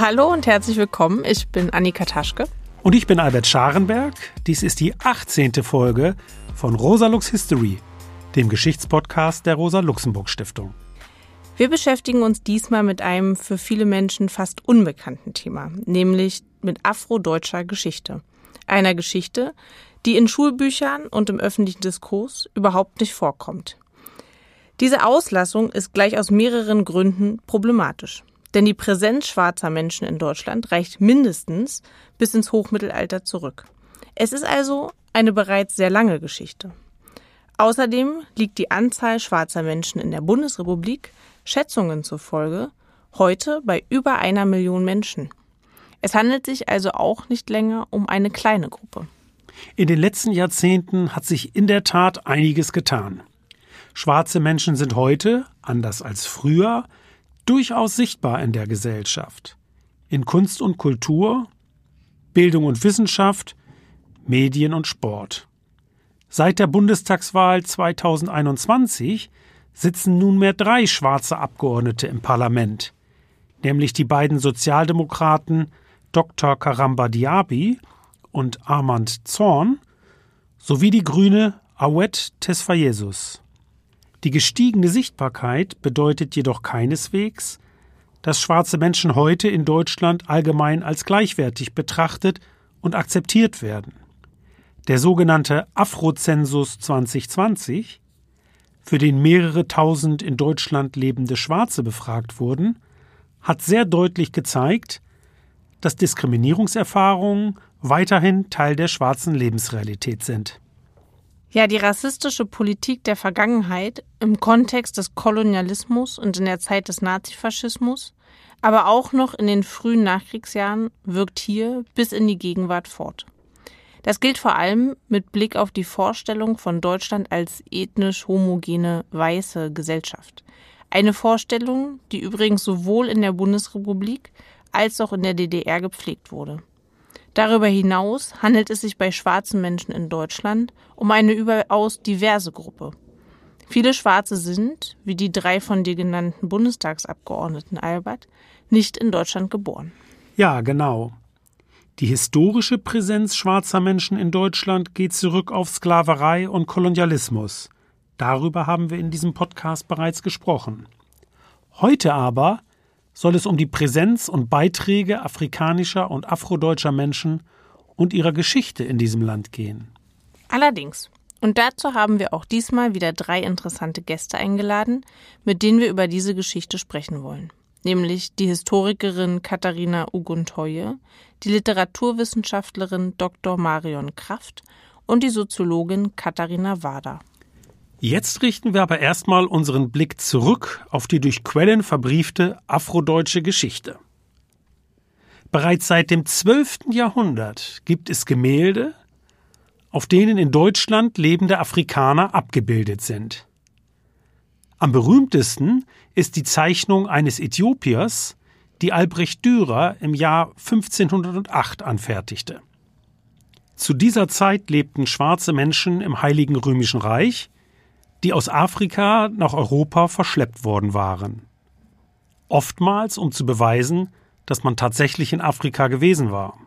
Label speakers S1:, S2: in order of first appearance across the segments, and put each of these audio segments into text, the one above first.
S1: Hallo und herzlich willkommen. Ich bin Annika Taschke.
S2: Und ich bin Albert Scharenberg. Dies ist die 18. Folge von Rosa Lux History, dem Geschichtspodcast der Rosa Luxemburg Stiftung.
S1: Wir beschäftigen uns diesmal mit einem für viele Menschen fast unbekannten Thema, nämlich mit afrodeutscher Geschichte. Einer Geschichte, die in Schulbüchern und im öffentlichen Diskurs überhaupt nicht vorkommt. Diese Auslassung ist gleich aus mehreren Gründen problematisch. Denn die Präsenz schwarzer Menschen in Deutschland reicht mindestens bis ins Hochmittelalter zurück. Es ist also eine bereits sehr lange Geschichte. Außerdem liegt die Anzahl schwarzer Menschen in der Bundesrepublik Schätzungen zufolge heute bei über einer Million Menschen. Es handelt sich also auch nicht länger um eine kleine Gruppe.
S2: In den letzten Jahrzehnten hat sich in der Tat einiges getan. Schwarze Menschen sind heute, anders als früher, durchaus sichtbar in der Gesellschaft. In Kunst und Kultur, Bildung und Wissenschaft, Medien und Sport. Seit der Bundestagswahl 2021 sitzen nunmehr drei schwarze Abgeordnete im Parlament, nämlich die beiden Sozialdemokraten Dr. Karamba Diaby und Armand Zorn sowie die Grüne Awet Tesfayesus. Die gestiegene Sichtbarkeit bedeutet jedoch keineswegs, dass schwarze Menschen heute in Deutschland allgemein als gleichwertig betrachtet und akzeptiert werden. Der sogenannte Afrozensus 2020, für den mehrere tausend in Deutschland lebende Schwarze befragt wurden, hat sehr deutlich gezeigt, dass Diskriminierungserfahrungen weiterhin Teil der schwarzen Lebensrealität sind.
S1: Ja, die rassistische Politik der Vergangenheit im Kontext des Kolonialismus und in der Zeit des Nazifaschismus, aber auch noch in den frühen Nachkriegsjahren wirkt hier bis in die Gegenwart fort. Das gilt vor allem mit Blick auf die Vorstellung von Deutschland als ethnisch homogene weiße Gesellschaft. Eine Vorstellung, die übrigens sowohl in der Bundesrepublik als auch in der DDR gepflegt wurde. Darüber hinaus handelt es sich bei schwarzen Menschen in Deutschland um eine überaus diverse Gruppe. Viele Schwarze sind, wie die drei von dir genannten Bundestagsabgeordneten Albert, nicht in Deutschland geboren.
S2: Ja, genau. Die historische Präsenz schwarzer Menschen in Deutschland geht zurück auf Sklaverei und Kolonialismus. Darüber haben wir in diesem Podcast bereits gesprochen. Heute aber soll es um die Präsenz und Beiträge afrikanischer und afrodeutscher Menschen und ihrer Geschichte in diesem Land gehen.
S1: Allerdings. Und dazu haben wir auch diesmal wieder drei interessante Gäste eingeladen, mit denen wir über diese Geschichte sprechen wollen. Nämlich die Historikerin Katharina Uguntoye, die Literaturwissenschaftlerin Dr. Marion Kraft und die Soziologin Katharina Wader.
S2: Jetzt richten wir aber erstmal unseren Blick zurück auf die durch Quellen verbriefte afrodeutsche Geschichte. Bereits seit dem 12. Jahrhundert gibt es Gemälde, auf denen in Deutschland lebende Afrikaner abgebildet sind. Am berühmtesten ist die Zeichnung eines Äthiopiers, die Albrecht Dürer im Jahr 1508 anfertigte. Zu dieser Zeit lebten schwarze Menschen im Heiligen Römischen Reich, die aus Afrika nach Europa verschleppt worden waren. Oftmals, um zu beweisen, dass man tatsächlich in Afrika gewesen war.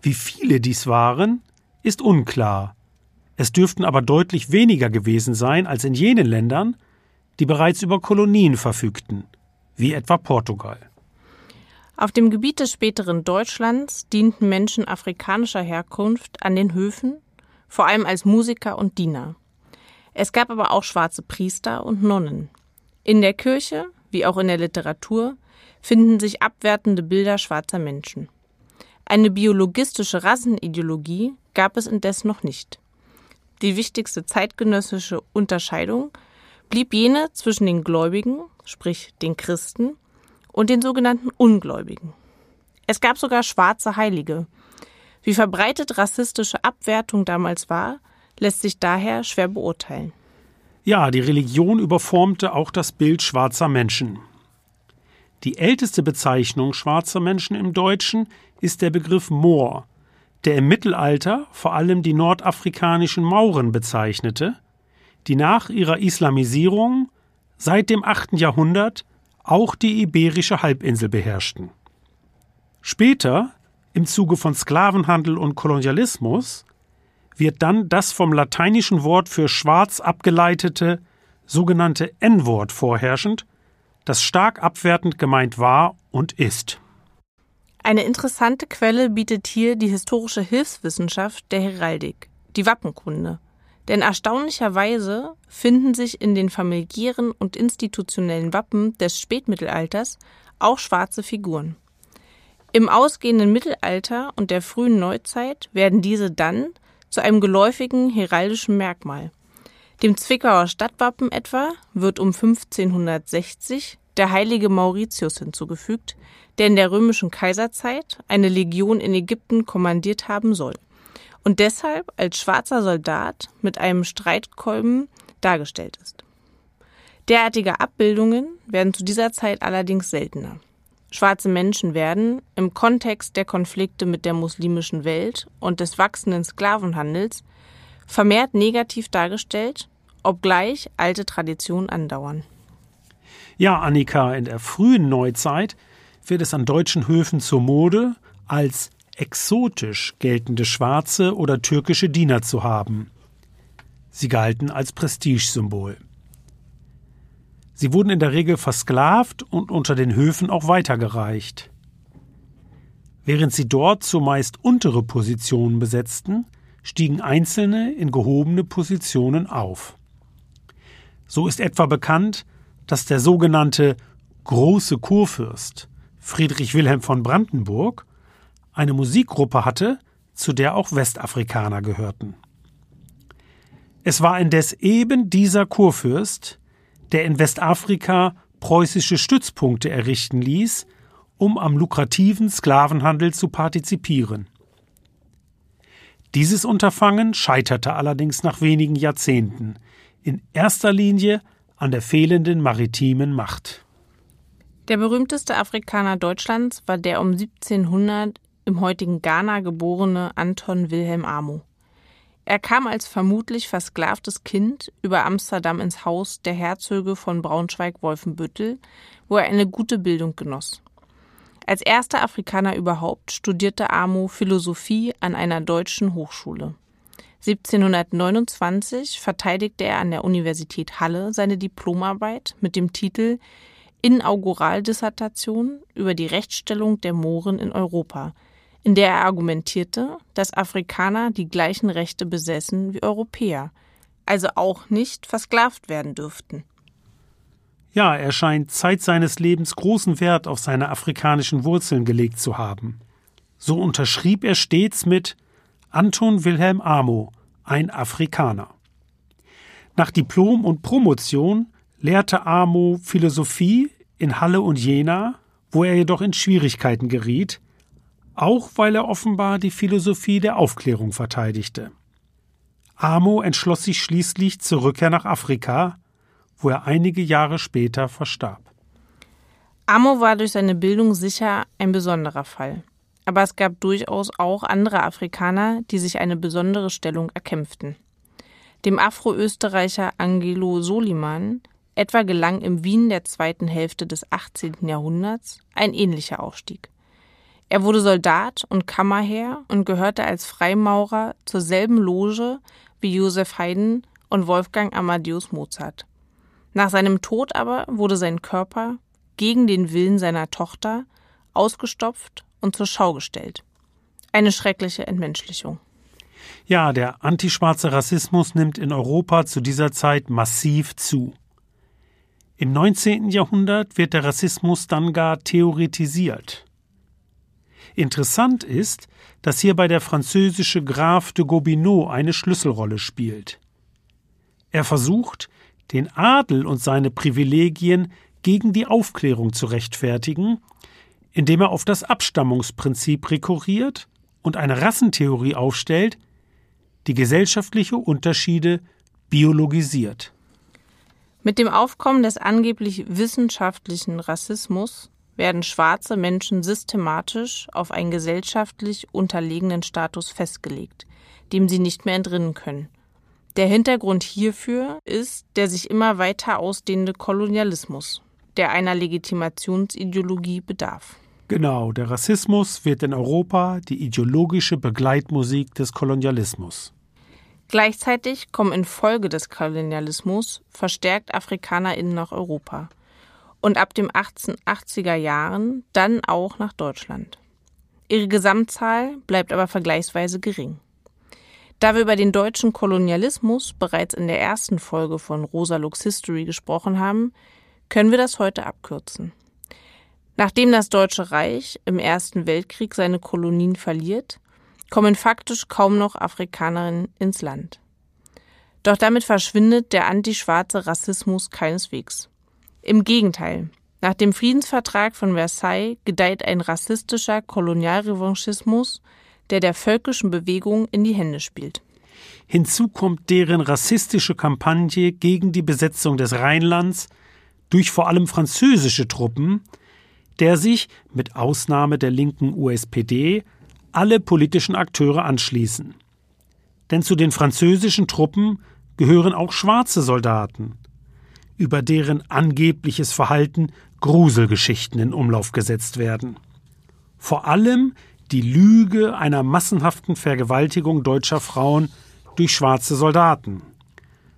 S2: Wie viele dies waren, ist unklar. Es dürften aber deutlich weniger gewesen sein als in jenen Ländern, die bereits über Kolonien verfügten, wie etwa Portugal.
S1: Auf dem Gebiet des späteren Deutschlands dienten Menschen afrikanischer Herkunft an den Höfen, vor allem als Musiker und Diener. Es gab aber auch schwarze Priester und Nonnen. In der Kirche, wie auch in der Literatur, finden sich abwertende Bilder schwarzer Menschen. Eine biologistische Rassenideologie gab es indes noch nicht. Die wichtigste zeitgenössische Unterscheidung blieb jene zwischen den Gläubigen, sprich den Christen, und den sogenannten Ungläubigen. Es gab sogar schwarze Heilige. Wie verbreitet rassistische Abwertung damals war, lässt sich daher schwer beurteilen.
S2: Ja, die Religion überformte auch das Bild schwarzer Menschen. Die älteste Bezeichnung schwarzer Menschen im Deutschen ist der Begriff Moor, der im Mittelalter vor allem die nordafrikanischen Mauren bezeichnete, die nach ihrer Islamisierung seit dem 8. Jahrhundert auch die iberische Halbinsel beherrschten. Später, im Zuge von Sklavenhandel und Kolonialismus, wird dann das vom lateinischen Wort für schwarz abgeleitete sogenannte N-Wort vorherrschend, das stark abwertend gemeint war und ist.
S1: Eine interessante Quelle bietet hier die historische Hilfswissenschaft der Heraldik, die Wappenkunde. Denn erstaunlicherweise finden sich in den familiären und institutionellen Wappen des Spätmittelalters auch schwarze Figuren. Im ausgehenden Mittelalter und der frühen Neuzeit werden diese dann zu einem geläufigen heraldischen Merkmal. Dem Zwickauer Stadtwappen etwa wird um 1560 der heilige Mauritius hinzugefügt, der in der römischen Kaiserzeit eine Legion in Ägypten kommandiert haben soll und deshalb als schwarzer Soldat mit einem Streitkolben dargestellt ist. Derartige Abbildungen werden zu dieser Zeit allerdings seltener. Schwarze Menschen werden im Kontext der Konflikte mit der muslimischen Welt und des wachsenden Sklavenhandels vermehrt negativ dargestellt, obgleich alte Traditionen andauern.
S2: Ja, Annika, in der frühen Neuzeit wird es an deutschen Höfen zur Mode, als exotisch geltende schwarze oder türkische Diener zu haben. Sie galten als Prestigesymbol. Sie wurden in der Regel versklavt und unter den Höfen auch weitergereicht. Während sie dort zumeist untere Positionen besetzten, stiegen Einzelne in gehobene Positionen auf. So ist etwa bekannt, dass der sogenannte große Kurfürst Friedrich Wilhelm von Brandenburg eine Musikgruppe hatte, zu der auch Westafrikaner gehörten. Es war indes eben dieser Kurfürst, der in Westafrika preußische Stützpunkte errichten ließ, um am lukrativen Sklavenhandel zu partizipieren. Dieses Unterfangen scheiterte allerdings nach wenigen Jahrzehnten, in erster Linie an der fehlenden maritimen Macht.
S1: Der berühmteste Afrikaner Deutschlands war der um 1700 im heutigen Ghana geborene Anton Wilhelm Amo. Er kam als vermutlich versklavtes Kind über Amsterdam ins Haus der Herzöge von Braunschweig-Wolfenbüttel, wo er eine gute Bildung genoss. Als erster Afrikaner überhaupt studierte Amo Philosophie an einer deutschen Hochschule. 1729 verteidigte er an der Universität Halle seine Diplomarbeit mit dem Titel Inauguraldissertation über die Rechtsstellung der Mohren in Europa, in der er argumentierte, dass Afrikaner die gleichen Rechte besessen wie Europäer, also auch nicht versklavt werden dürften.
S2: Ja, er scheint Zeit seines Lebens großen Wert auf seine afrikanischen Wurzeln gelegt zu haben. So unterschrieb er stets mit Anton Wilhelm Amo, ein Afrikaner. Nach Diplom und Promotion lehrte Amo Philosophie in Halle und Jena, wo er jedoch in Schwierigkeiten geriet, auch weil er offenbar die Philosophie der Aufklärung verteidigte. Amo entschloss sich schließlich zur Rückkehr nach Afrika, wo er einige Jahre später verstarb.
S1: Amo war durch seine Bildung sicher ein besonderer Fall. Aber es gab durchaus auch andere Afrikaner, die sich eine besondere Stellung erkämpften. Dem Afro-Österreicher Angelo Soliman etwa gelang im Wien der zweiten Hälfte des 18. Jahrhunderts ein ähnlicher Aufstieg. Er wurde Soldat und Kammerherr und gehörte als Freimaurer zur selben Loge wie Joseph Haydn und Wolfgang Amadeus Mozart. Nach seinem Tod aber wurde sein Körper, gegen den Willen seiner Tochter, ausgestopft und zur Schau gestellt. Eine schreckliche Entmenschlichung.
S2: Ja, der antischwarze Rassismus nimmt in Europa zu dieser Zeit massiv zu. Im 19. Jahrhundert wird der Rassismus dann gar theoretisiert. Interessant ist, dass hierbei der französische Graf de Gobineau eine Schlüsselrolle spielt. Er versucht, den Adel und seine Privilegien gegen die Aufklärung zu rechtfertigen, indem er auf das Abstammungsprinzip rekurriert und eine Rassentheorie aufstellt, die gesellschaftliche Unterschiede biologisiert.
S1: Mit dem Aufkommen des angeblich wissenschaftlichen Rassismus werden schwarze Menschen systematisch auf einen gesellschaftlich unterlegenen Status festgelegt, dem sie nicht mehr entrinnen können. Der Hintergrund hierfür ist der sich immer weiter ausdehnende Kolonialismus, der einer Legitimationsideologie bedarf.
S2: Genau, der Rassismus wird in Europa die ideologische Begleitmusik des Kolonialismus.
S1: Gleichzeitig kommen infolge des Kolonialismus verstärkt AfrikanerInnen nach Europa und ab den 1880er Jahren dann auch nach Deutschland. Ihre Gesamtzahl bleibt aber vergleichsweise gering. Da wir über den deutschen Kolonialismus bereits in der ersten Folge von Rosa Lux History gesprochen haben, können wir das heute abkürzen. Nachdem das Deutsche Reich im Ersten Weltkrieg seine Kolonien verliert, kommen faktisch kaum noch Afrikanerinnen ins Land. Doch damit verschwindet der antischwarze Rassismus keineswegs. Im Gegenteil. Nach dem Friedensvertrag von Versailles gedeiht ein rassistischer Kolonialrevanchismus, der der völkischen Bewegung in die Hände spielt.
S2: Hinzu kommt deren rassistische Kampagne gegen die Besetzung des Rheinlands durch vor allem französische Truppen, der sich, mit Ausnahme der linken USPD, alle politischen Akteure anschließen. Denn zu den französischen Truppen gehören auch schwarze Soldaten, über deren angebliches Verhalten Gruselgeschichten in Umlauf gesetzt werden. Vor allem die Lüge einer massenhaften Vergewaltigung deutscher Frauen durch schwarze Soldaten.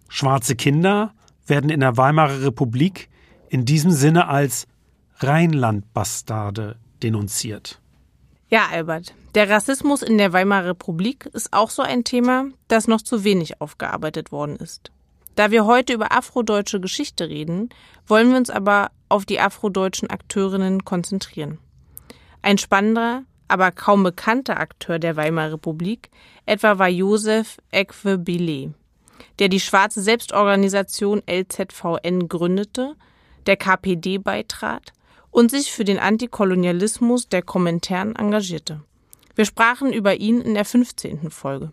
S2: Schwarze Kinder werden in der Weimarer Republik in diesem Sinne als Rheinlandbastarde denunziert.
S1: Ja, Albert, der Rassismus in der Weimarer Republik ist auch so ein Thema, das noch zu wenig aufgearbeitet worden ist. Da wir heute über afrodeutsche Geschichte reden, wollen wir uns aber auf die afrodeutschen Akteurinnen konzentrieren. Ein spannender, aber kaum bekannter Akteur der Weimarer Republik etwa war Josef Ekwe der die schwarze Selbstorganisation LZVN gründete, der KPD beitrat und sich für den Antikolonialismus der Kommentaren engagierte. Wir sprachen über ihn in der 15. Folge.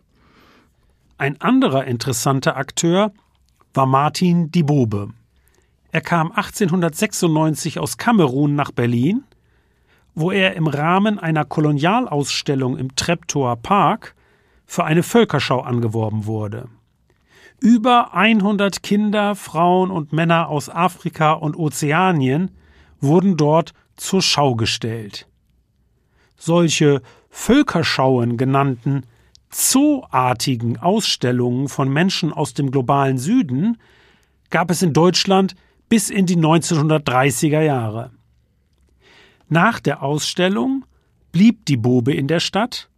S2: Ein anderer interessanter Akteur war Martin Dibobe. Er kam 1896 aus Kamerun nach Berlin, wo er im Rahmen einer Kolonialausstellung im Treptower Park für eine Völkerschau angeworben wurde. Über 100 Kinder, Frauen und Männer aus Afrika und Ozeanien wurden dort zur Schau gestellt. Solche Völkerschauen genannten zooartigen Ausstellungen von Menschen aus dem globalen Süden gab es in Deutschland bis in die 1930er Jahre. Nach der Ausstellung blieb die Bobe in der Stadt,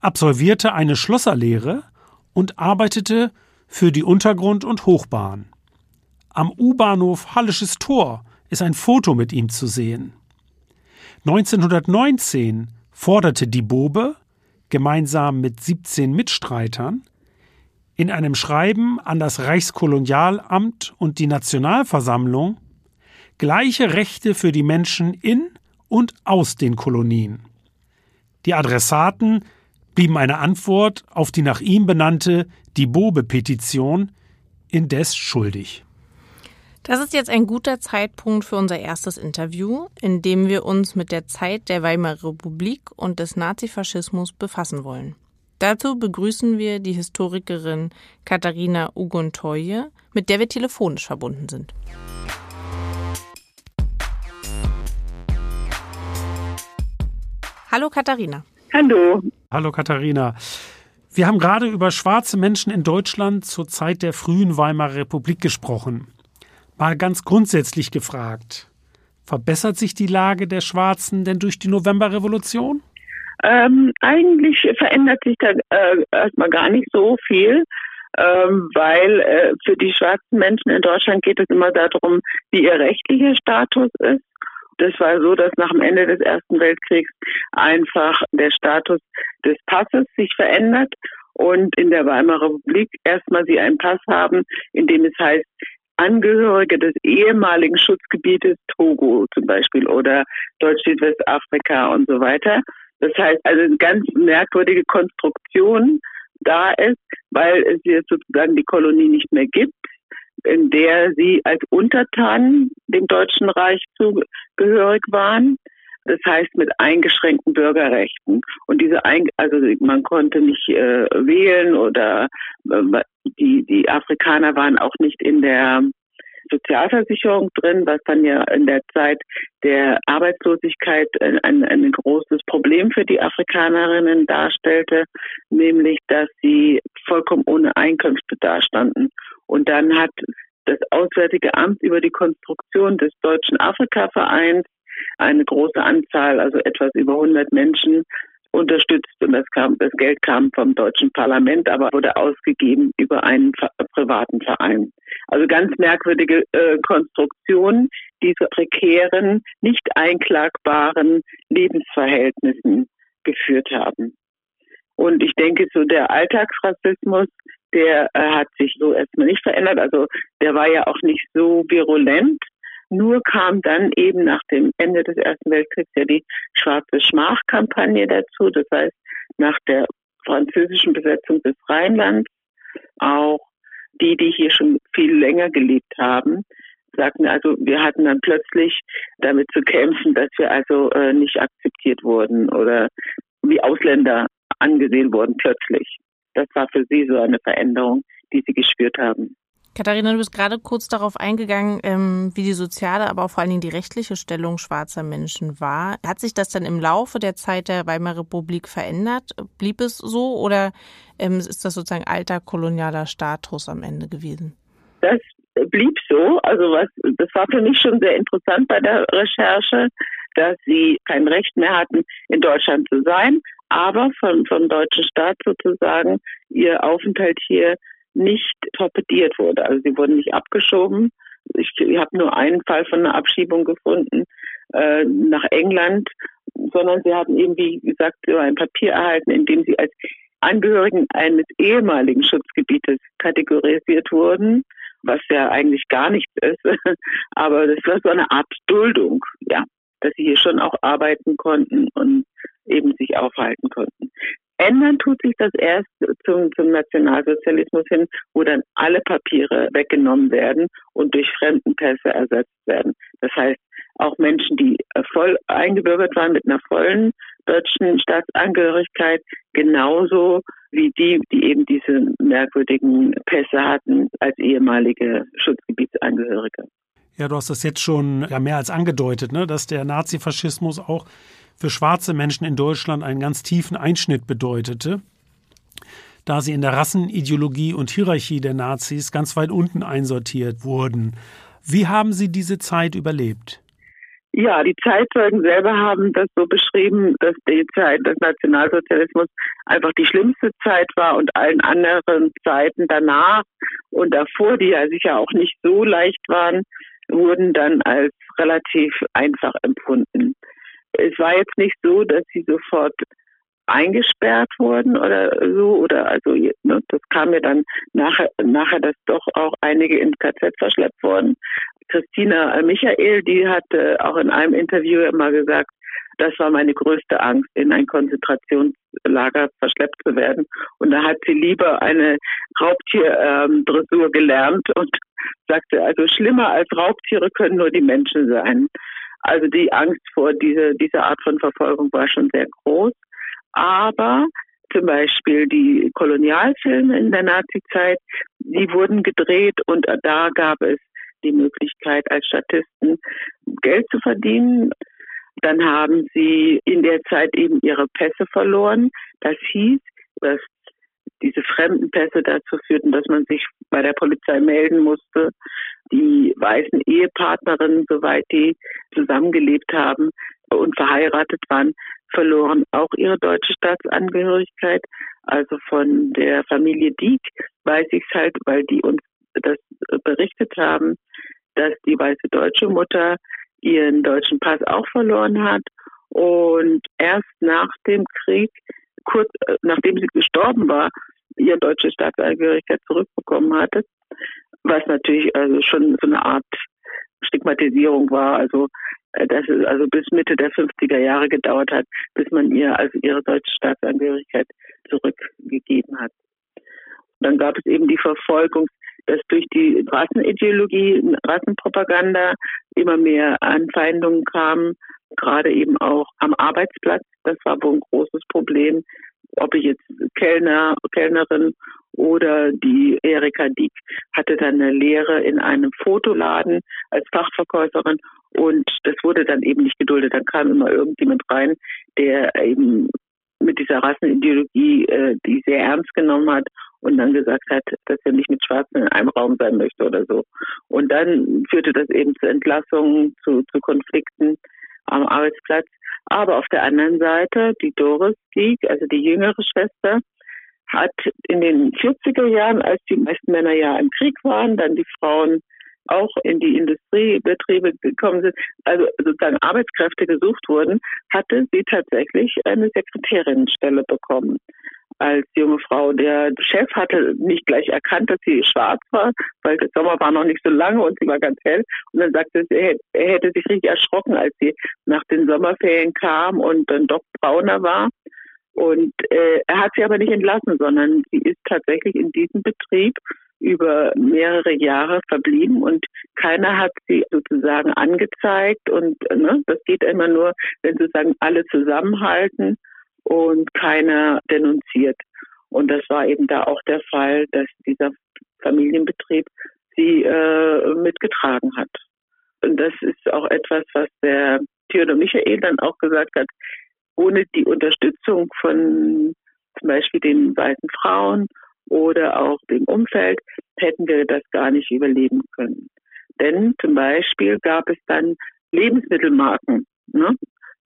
S2: absolvierte eine Schlosserlehre und arbeitete für die Untergrund- und Hochbahn. Am U-Bahnhof Hallisches Tor ist ein Foto mit ihm zu sehen. 1919 forderte die Bobe gemeinsam mit 17 Mitstreitern in einem Schreiben an das Reichskolonialamt und die Nationalversammlung gleiche Rechte für die Menschen in und aus den Kolonien. Die Adressaten blieben eine Antwort auf die nach ihm benannte Die Bobe-Petition indes schuldig.
S1: Das ist jetzt ein guter Zeitpunkt für unser erstes Interview, in dem wir uns mit der Zeit der Weimarer Republik und des Nazifaschismus befassen wollen. Dazu begrüßen wir die Historikerin Katharina Ugontoye, mit der wir telefonisch verbunden sind. Hallo Katharina.
S3: Hallo.
S2: Hallo Katharina. Wir haben gerade über schwarze Menschen in Deutschland zur Zeit der frühen Weimarer Republik gesprochen. Mal ganz grundsätzlich gefragt, verbessert sich die Lage der Schwarzen denn durch die Novemberrevolution?
S3: Ähm, eigentlich verändert sich da äh, erstmal gar nicht so viel, ähm, weil äh, für die schwarzen Menschen in Deutschland geht es immer darum, wie ihr rechtlicher Status ist. Das war so, dass nach dem Ende des Ersten Weltkriegs einfach der Status des Passes sich verändert und in der Weimarer Republik erstmal sie einen Pass haben, in dem es heißt, Angehörige des ehemaligen Schutzgebietes Togo zum Beispiel oder Deutsch-Südwestafrika und so weiter. Das heißt also eine ganz merkwürdige Konstruktion da ist, weil es jetzt sozusagen die Kolonie nicht mehr gibt, in der sie als Untertanen dem Deutschen Reich zugehörig waren. Das heißt mit eingeschränkten Bürgerrechten. Und diese, ein, also man konnte nicht äh, wählen oder äh, die, die Afrikaner waren auch nicht in der Sozialversicherung drin, was dann ja in der Zeit der Arbeitslosigkeit ein, ein großes Problem für die Afrikanerinnen darstellte, nämlich dass sie vollkommen ohne Einkünfte dastanden. Und dann hat das Auswärtige Amt über die Konstruktion des Deutschen Afrika-Vereins eine große Anzahl, also etwas über 100 Menschen unterstützt und das kam, das Geld kam vom deutschen Parlament, aber wurde ausgegeben über einen privaten Verein. Also ganz merkwürdige äh, Konstruktion diese prekären, nicht einklagbaren Lebensverhältnissen geführt haben. Und ich denke, so der Alltagsrassismus, der äh, hat sich so erstmal nicht verändert. Also der war ja auch nicht so virulent, nur kam dann eben nach dem Ende des Ersten Weltkriegs ja die Schwarze Schmach-Kampagne dazu. Das heißt, nach der französischen Besetzung des Rheinlands auch die, die hier schon viel länger gelebt haben, sagten also, wir hatten dann plötzlich damit zu kämpfen, dass wir also äh, nicht akzeptiert wurden oder wie Ausländer angesehen wurden plötzlich. Das war für sie so eine Veränderung, die sie gespürt haben.
S1: Katharina, du bist gerade kurz darauf eingegangen, ähm, wie die soziale, aber auch vor allen Dingen die rechtliche Stellung schwarzer Menschen war. Hat sich das dann im Laufe der Zeit der Weimarer Republik verändert? Blieb es so oder ähm, ist das sozusagen alter kolonialer Status am Ende gewesen?
S3: Das blieb so. Also was, das war für mich schon sehr interessant bei der Recherche, dass sie kein Recht mehr hatten, in Deutschland zu sein, aber vom, vom deutschen Staat sozusagen ihr Aufenthalt hier nicht torpediert wurde. Also sie wurden nicht abgeschoben. Ich, ich habe nur einen Fall von einer Abschiebung gefunden äh, nach England, sondern sie haben eben, wie gesagt, ein Papier erhalten, in dem sie als Angehörigen eines ehemaligen Schutzgebietes kategorisiert wurden, was ja eigentlich gar nichts ist. Aber das war so eine Art Duldung, ja, dass sie hier schon auch arbeiten konnten und eben sich aufhalten konnten. Ändern tut sich das erst zum, zum Nationalsozialismus hin, wo dann alle Papiere weggenommen werden und durch Fremdenpässe ersetzt werden. Das heißt, auch Menschen, die voll eingebürgert waren mit einer vollen deutschen Staatsangehörigkeit, genauso wie die, die eben diese merkwürdigen Pässe hatten als ehemalige Schutzgebietsangehörige.
S2: Ja, du hast das jetzt schon ja, mehr als angedeutet, ne, dass der Nazifaschismus auch für schwarze Menschen in Deutschland einen ganz tiefen Einschnitt bedeutete, da sie in der Rassenideologie und Hierarchie der Nazis ganz weit unten einsortiert wurden. Wie haben Sie diese Zeit überlebt?
S3: Ja, die Zeitzeugen selber haben das so beschrieben, dass die Zeit des Nationalsozialismus einfach die schlimmste Zeit war und allen anderen Zeiten danach und davor, die ja sicher auch nicht so leicht waren, wurden dann als relativ einfach empfunden es war jetzt nicht so, dass sie sofort eingesperrt wurden oder so oder also ne, das kam mir dann nachher nachher dass doch auch einige ins KZ verschleppt wurden. Christina Michael, die hatte auch in einem Interview immer gesagt, das war meine größte Angst, in ein Konzentrationslager verschleppt zu werden. Und da hat sie lieber eine Raubtierdressur ähm, gelernt und sagte, also schlimmer als Raubtiere können nur die Menschen sein. Also die Angst vor diese, dieser Art von Verfolgung war schon sehr groß. Aber zum Beispiel die Kolonialfilme in der Nazizeit, die wurden gedreht und da gab es die Möglichkeit, als Statisten Geld zu verdienen. Dann haben sie in der Zeit eben ihre Pässe verloren. Das hieß, dass diese fremden Pässe dazu führten, dass man sich bei der Polizei melden musste. Die weißen Ehepartnerinnen, soweit die zusammengelebt haben und verheiratet waren, verloren auch ihre deutsche Staatsangehörigkeit. Also von der Familie Dieck weiß ich es halt, weil die uns das berichtet haben, dass die weiße deutsche Mutter ihren deutschen Pass auch verloren hat und erst nach dem Krieg kurz äh, nachdem sie gestorben war, ihre deutsche Staatsangehörigkeit zurückbekommen hatte, was natürlich also schon so eine Art Stigmatisierung war, also äh, dass es also bis Mitte der 50er Jahre gedauert hat, bis man ihr also ihre deutsche Staatsangehörigkeit zurückgegeben hat. Und dann gab es eben die Verfolgung, dass durch die Rassenideologie, Rassenpropaganda immer mehr Anfeindungen kamen gerade eben auch am Arbeitsplatz. Das war wohl ein großes Problem, ob ich jetzt Kellner, Kellnerin Oder die Erika Dieck hatte dann eine Lehre in einem Fotoladen als Fachverkäuferin und das wurde dann eben nicht geduldet. Dann kam immer irgendjemand rein, der eben mit dieser Rassenideologie äh, die sehr ernst genommen hat und dann gesagt hat, dass er nicht mit Schwarzen in einem Raum sein möchte oder so. Und dann führte das eben zu Entlassungen, zu, zu Konflikten am Arbeitsplatz. Aber auf der anderen Seite, die Doris Sieg, also die jüngere Schwester, hat in den 40er Jahren, als die meisten Männer ja im Krieg waren, dann die Frauen auch in die Industriebetriebe gekommen sind, also sozusagen Arbeitskräfte gesucht wurden, hatte sie tatsächlich eine Sekretärinnenstelle bekommen als junge Frau. Der Chef hatte nicht gleich erkannt, dass sie schwarz war, weil der Sommer war noch nicht so lange und sie war ganz hell. Und dann sagte sie, er hätte sich richtig erschrocken, als sie nach den Sommerferien kam und dann doch brauner war. Und äh, er hat sie aber nicht entlassen, sondern sie ist tatsächlich in diesem Betrieb über mehrere Jahre verblieben und keiner hat sie sozusagen angezeigt und ne, das geht immer nur, wenn sozusagen alle zusammenhalten und keiner denunziert. Und das war eben da auch der Fall, dass dieser Familienbetrieb sie äh, mitgetragen hat. Und das ist auch etwas, was der Theodor Michael dann auch gesagt hat, ohne die Unterstützung von zum Beispiel den weißen Frauen oder auch dem Umfeld hätten wir das gar nicht überleben können. Denn zum Beispiel gab es dann Lebensmittelmarken. Ne?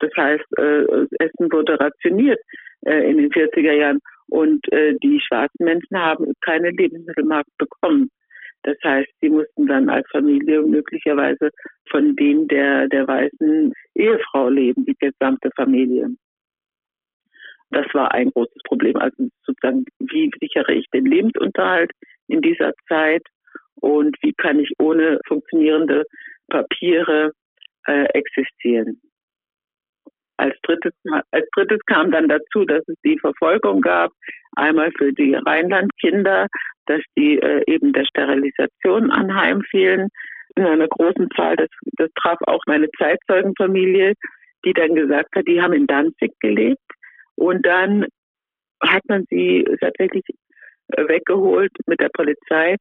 S3: Das heißt, äh, Essen wurde rationiert äh, in den 40er Jahren und äh, die schwarzen Menschen haben keine Lebensmittelmarkt bekommen. Das heißt, sie mussten dann als Familie möglicherweise von dem der, der weißen Ehefrau leben, die gesamte Familie. Das war ein großes Problem. Also sozusagen, wie sichere ich den Lebensunterhalt in dieser Zeit und wie kann ich ohne funktionierende Papiere äh, existieren? Als drittes, als drittes kam dann dazu, dass es die Verfolgung gab, einmal für die Rheinlandkinder, dass die äh, eben der Sterilisation anheimfielen in einer großen Zahl. Das, das traf auch meine Zeitzeugenfamilie, die dann gesagt hat, die haben in Danzig gelebt und dann hat man sie tatsächlich äh, weggeholt mit der Polizei,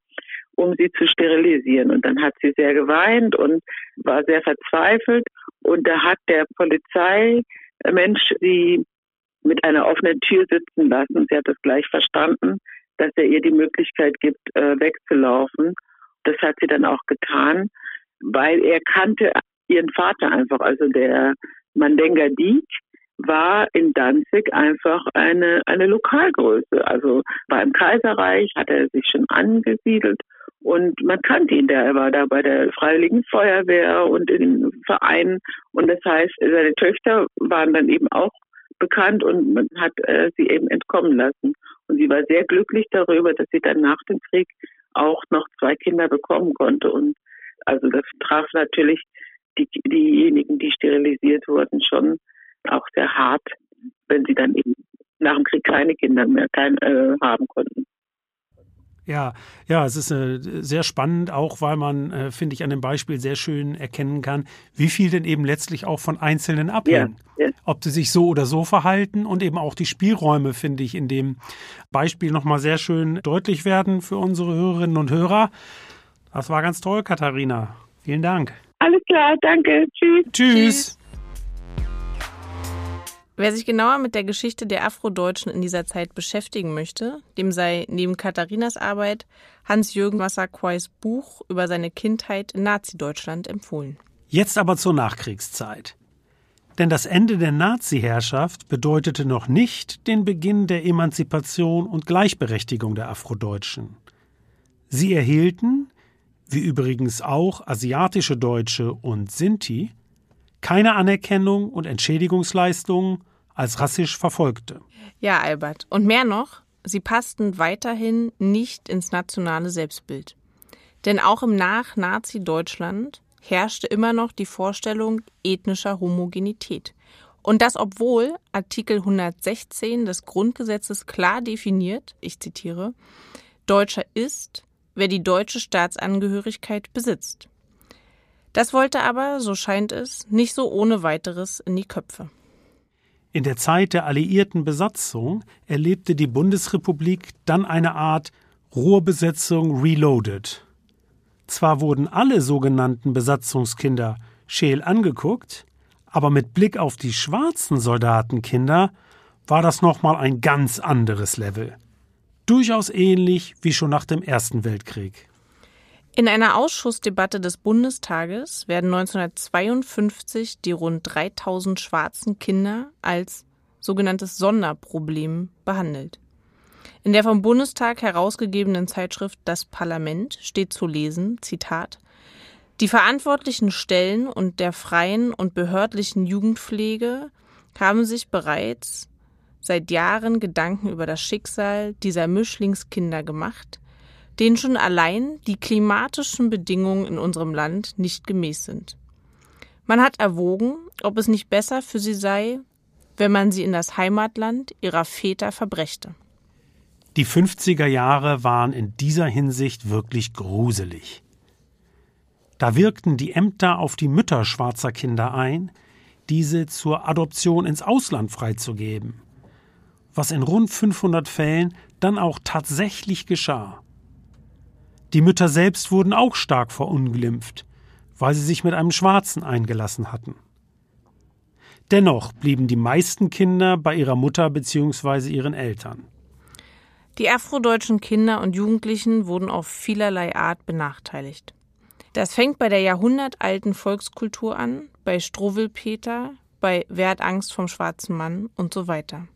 S3: um sie zu sterilisieren. Und dann hat sie sehr geweint und war sehr verzweifelt. Und da hat der Polizeimensch sie mit einer offenen Tür sitzen lassen. Sie hat es gleich verstanden, dass er ihr die Möglichkeit gibt, äh, wegzulaufen. Das hat sie dann auch getan, weil er kannte ihren Vater einfach, also der Mandenga Diek, war in Danzig einfach eine, eine Lokalgröße. Also beim Kaiserreich hat er sich schon angesiedelt und man kannte ihn, der war da bei der Freiwilligen Feuerwehr und in Vereinen. Und das heißt, seine Töchter waren dann eben auch bekannt und man hat äh, sie eben entkommen lassen. Und sie war sehr glücklich darüber, dass sie dann nach dem Krieg auch noch zwei Kinder bekommen konnte. Und also das traf natürlich die, diejenigen, die sterilisiert wurden, schon auch sehr hart, wenn sie dann eben nach dem Krieg keine Kinder mehr kein, äh, haben konnten.
S2: Ja, ja, es ist äh, sehr spannend, auch weil man, äh, finde ich, an dem Beispiel sehr schön erkennen kann, wie viel denn eben letztlich auch von Einzelnen abhängt. Ja, ja. Ob sie sich so oder so verhalten und eben auch die Spielräume, finde ich, in dem Beispiel nochmal sehr schön deutlich werden für unsere Hörerinnen und Hörer. Das war ganz toll, Katharina. Vielen Dank.
S3: Alles klar, danke. Tschüss.
S2: Tschüss. Tschüss.
S1: Wer sich genauer mit der Geschichte der Afrodeutschen in dieser Zeit beschäftigen möchte, dem sei neben Katharinas Arbeit Hans-Jürgen Wasserquois Buch über seine Kindheit in Nazi-Deutschland empfohlen.
S2: Jetzt aber zur Nachkriegszeit. Denn das Ende der Nazi-Herrschaft bedeutete noch nicht den Beginn der Emanzipation und Gleichberechtigung der Afrodeutschen. Sie erhielten, wie übrigens auch asiatische Deutsche und Sinti, keine Anerkennung und Entschädigungsleistungen als rassisch Verfolgte.
S1: Ja, Albert. Und mehr noch, sie passten weiterhin nicht ins nationale Selbstbild. Denn auch im Nach-Nazi-Deutschland herrschte immer noch die Vorstellung ethnischer Homogenität. Und das obwohl Artikel 116 des Grundgesetzes klar definiert, ich zitiere, Deutscher ist, wer die deutsche Staatsangehörigkeit besitzt. Das wollte aber, so scheint es, nicht so ohne weiteres in die Köpfe.
S2: In der Zeit der alliierten Besatzung erlebte die Bundesrepublik dann eine Art Ruhrbesetzung reloaded. Zwar wurden alle sogenannten Besatzungskinder scheel angeguckt, aber mit Blick auf die schwarzen Soldatenkinder war das nochmal ein ganz anderes Level. Durchaus ähnlich wie schon nach dem Ersten Weltkrieg.
S1: In einer Ausschussdebatte des Bundestages werden 1952 die rund 3000 schwarzen Kinder als sogenanntes Sonderproblem behandelt. In der vom Bundestag herausgegebenen Zeitschrift Das Parlament steht zu lesen, Zitat, die verantwortlichen Stellen und der freien und behördlichen Jugendpflege haben sich bereits seit Jahren Gedanken über das Schicksal dieser Mischlingskinder gemacht, denen schon allein die klimatischen Bedingungen in unserem Land nicht gemäß sind. Man hat erwogen, ob es nicht besser für sie sei, wenn man sie in das Heimatland ihrer Väter verbrächte.
S2: Die 50er Jahre waren in dieser Hinsicht wirklich gruselig. Da wirkten die Ämter auf die Mütter schwarzer Kinder ein, diese zur Adoption ins Ausland freizugeben, was in rund 500 Fällen dann auch tatsächlich geschah. Die Mütter selbst wurden auch stark verunglimpft, weil sie sich mit einem Schwarzen eingelassen hatten. Dennoch blieben die meisten Kinder bei ihrer Mutter bzw. ihren Eltern.
S1: Die afrodeutschen Kinder und Jugendlichen wurden auf vielerlei Art benachteiligt. Das fängt bei der jahrhundertalten Volkskultur an, bei Struwwelpeter, bei Wer hat Angst vom schwarzen Mann und so weiter.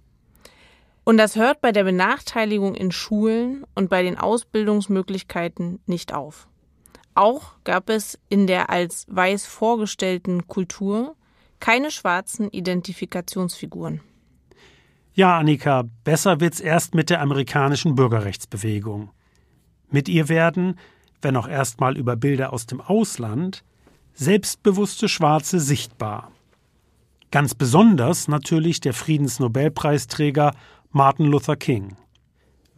S1: Und das hört bei der Benachteiligung in Schulen und bei den Ausbildungsmöglichkeiten nicht auf. Auch gab es in der als weiß vorgestellten Kultur keine schwarzen Identifikationsfiguren.
S2: Ja, Annika, besser wird's erst mit der amerikanischen Bürgerrechtsbewegung. Mit ihr werden, wenn auch erstmal über Bilder aus dem Ausland, selbstbewusste Schwarze sichtbar. Ganz besonders natürlich der Friedensnobelpreisträger Martin Luther King.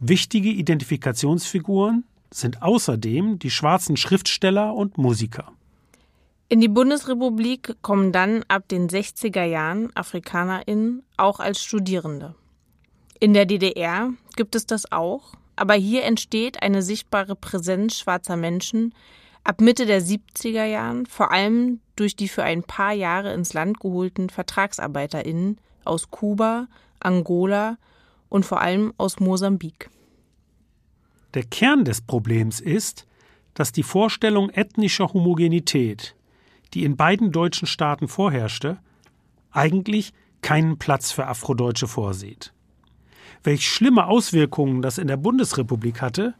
S2: Wichtige Identifikationsfiguren sind außerdem die schwarzen Schriftsteller und Musiker.
S1: In die Bundesrepublik kommen dann ab den 60er Jahren AfrikanerInnen auch als Studierende. In der DDR gibt es das auch, aber hier entsteht eine sichtbare Präsenz schwarzer Menschen ab Mitte der 70er Jahren, vor allem durch die für ein paar Jahre ins Land geholten VertragsarbeiterInnen aus Kuba, Angola und vor allem aus Mosambik.
S2: Der Kern des Problems ist, dass die Vorstellung ethnischer Homogenität, die in beiden deutschen Staaten vorherrschte, eigentlich keinen Platz für Afrodeutsche vorsieht. Welch schlimme Auswirkungen das in der Bundesrepublik hatte,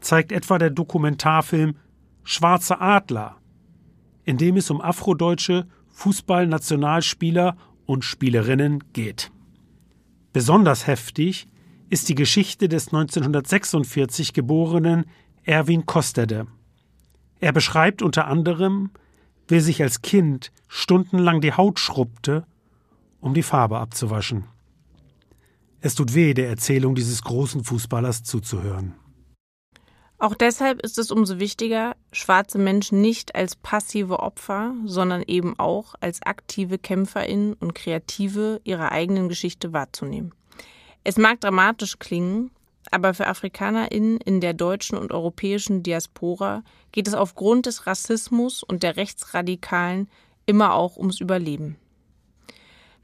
S2: zeigt etwa der Dokumentarfilm Schwarze Adler, in dem es um afrodeutsche Fußballnationalspieler und Spielerinnen geht. Besonders heftig ist die Geschichte des 1946 geborenen Erwin Kostede. Er beschreibt unter anderem, wie sich als Kind stundenlang die Haut schrubbte, um die Farbe abzuwaschen. Es tut weh, der Erzählung dieses großen Fußballers zuzuhören.
S1: Auch deshalb ist es umso wichtiger, schwarze Menschen nicht als passive Opfer, sondern eben auch als aktive Kämpferinnen und Kreative ihrer eigenen Geschichte wahrzunehmen. Es mag dramatisch klingen, aber für AfrikanerInnen in der deutschen und europäischen Diaspora geht es aufgrund des Rassismus und der Rechtsradikalen immer auch ums Überleben.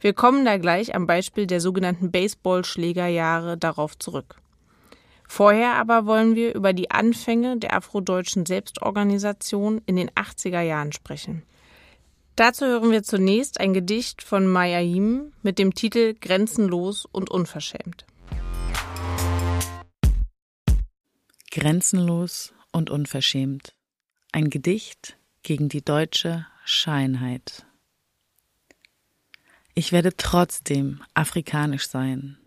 S1: Wir kommen da gleich am Beispiel der sogenannten Baseballschlägerjahre darauf zurück. Vorher aber wollen wir über die Anfänge der afrodeutschen Selbstorganisation in den 80er Jahren sprechen. Dazu hören wir zunächst ein Gedicht von Maya Yim mit dem Titel Grenzenlos und unverschämt.
S4: Grenzenlos und unverschämt. Ein Gedicht gegen die deutsche Scheinheit. Ich werde trotzdem afrikanisch sein,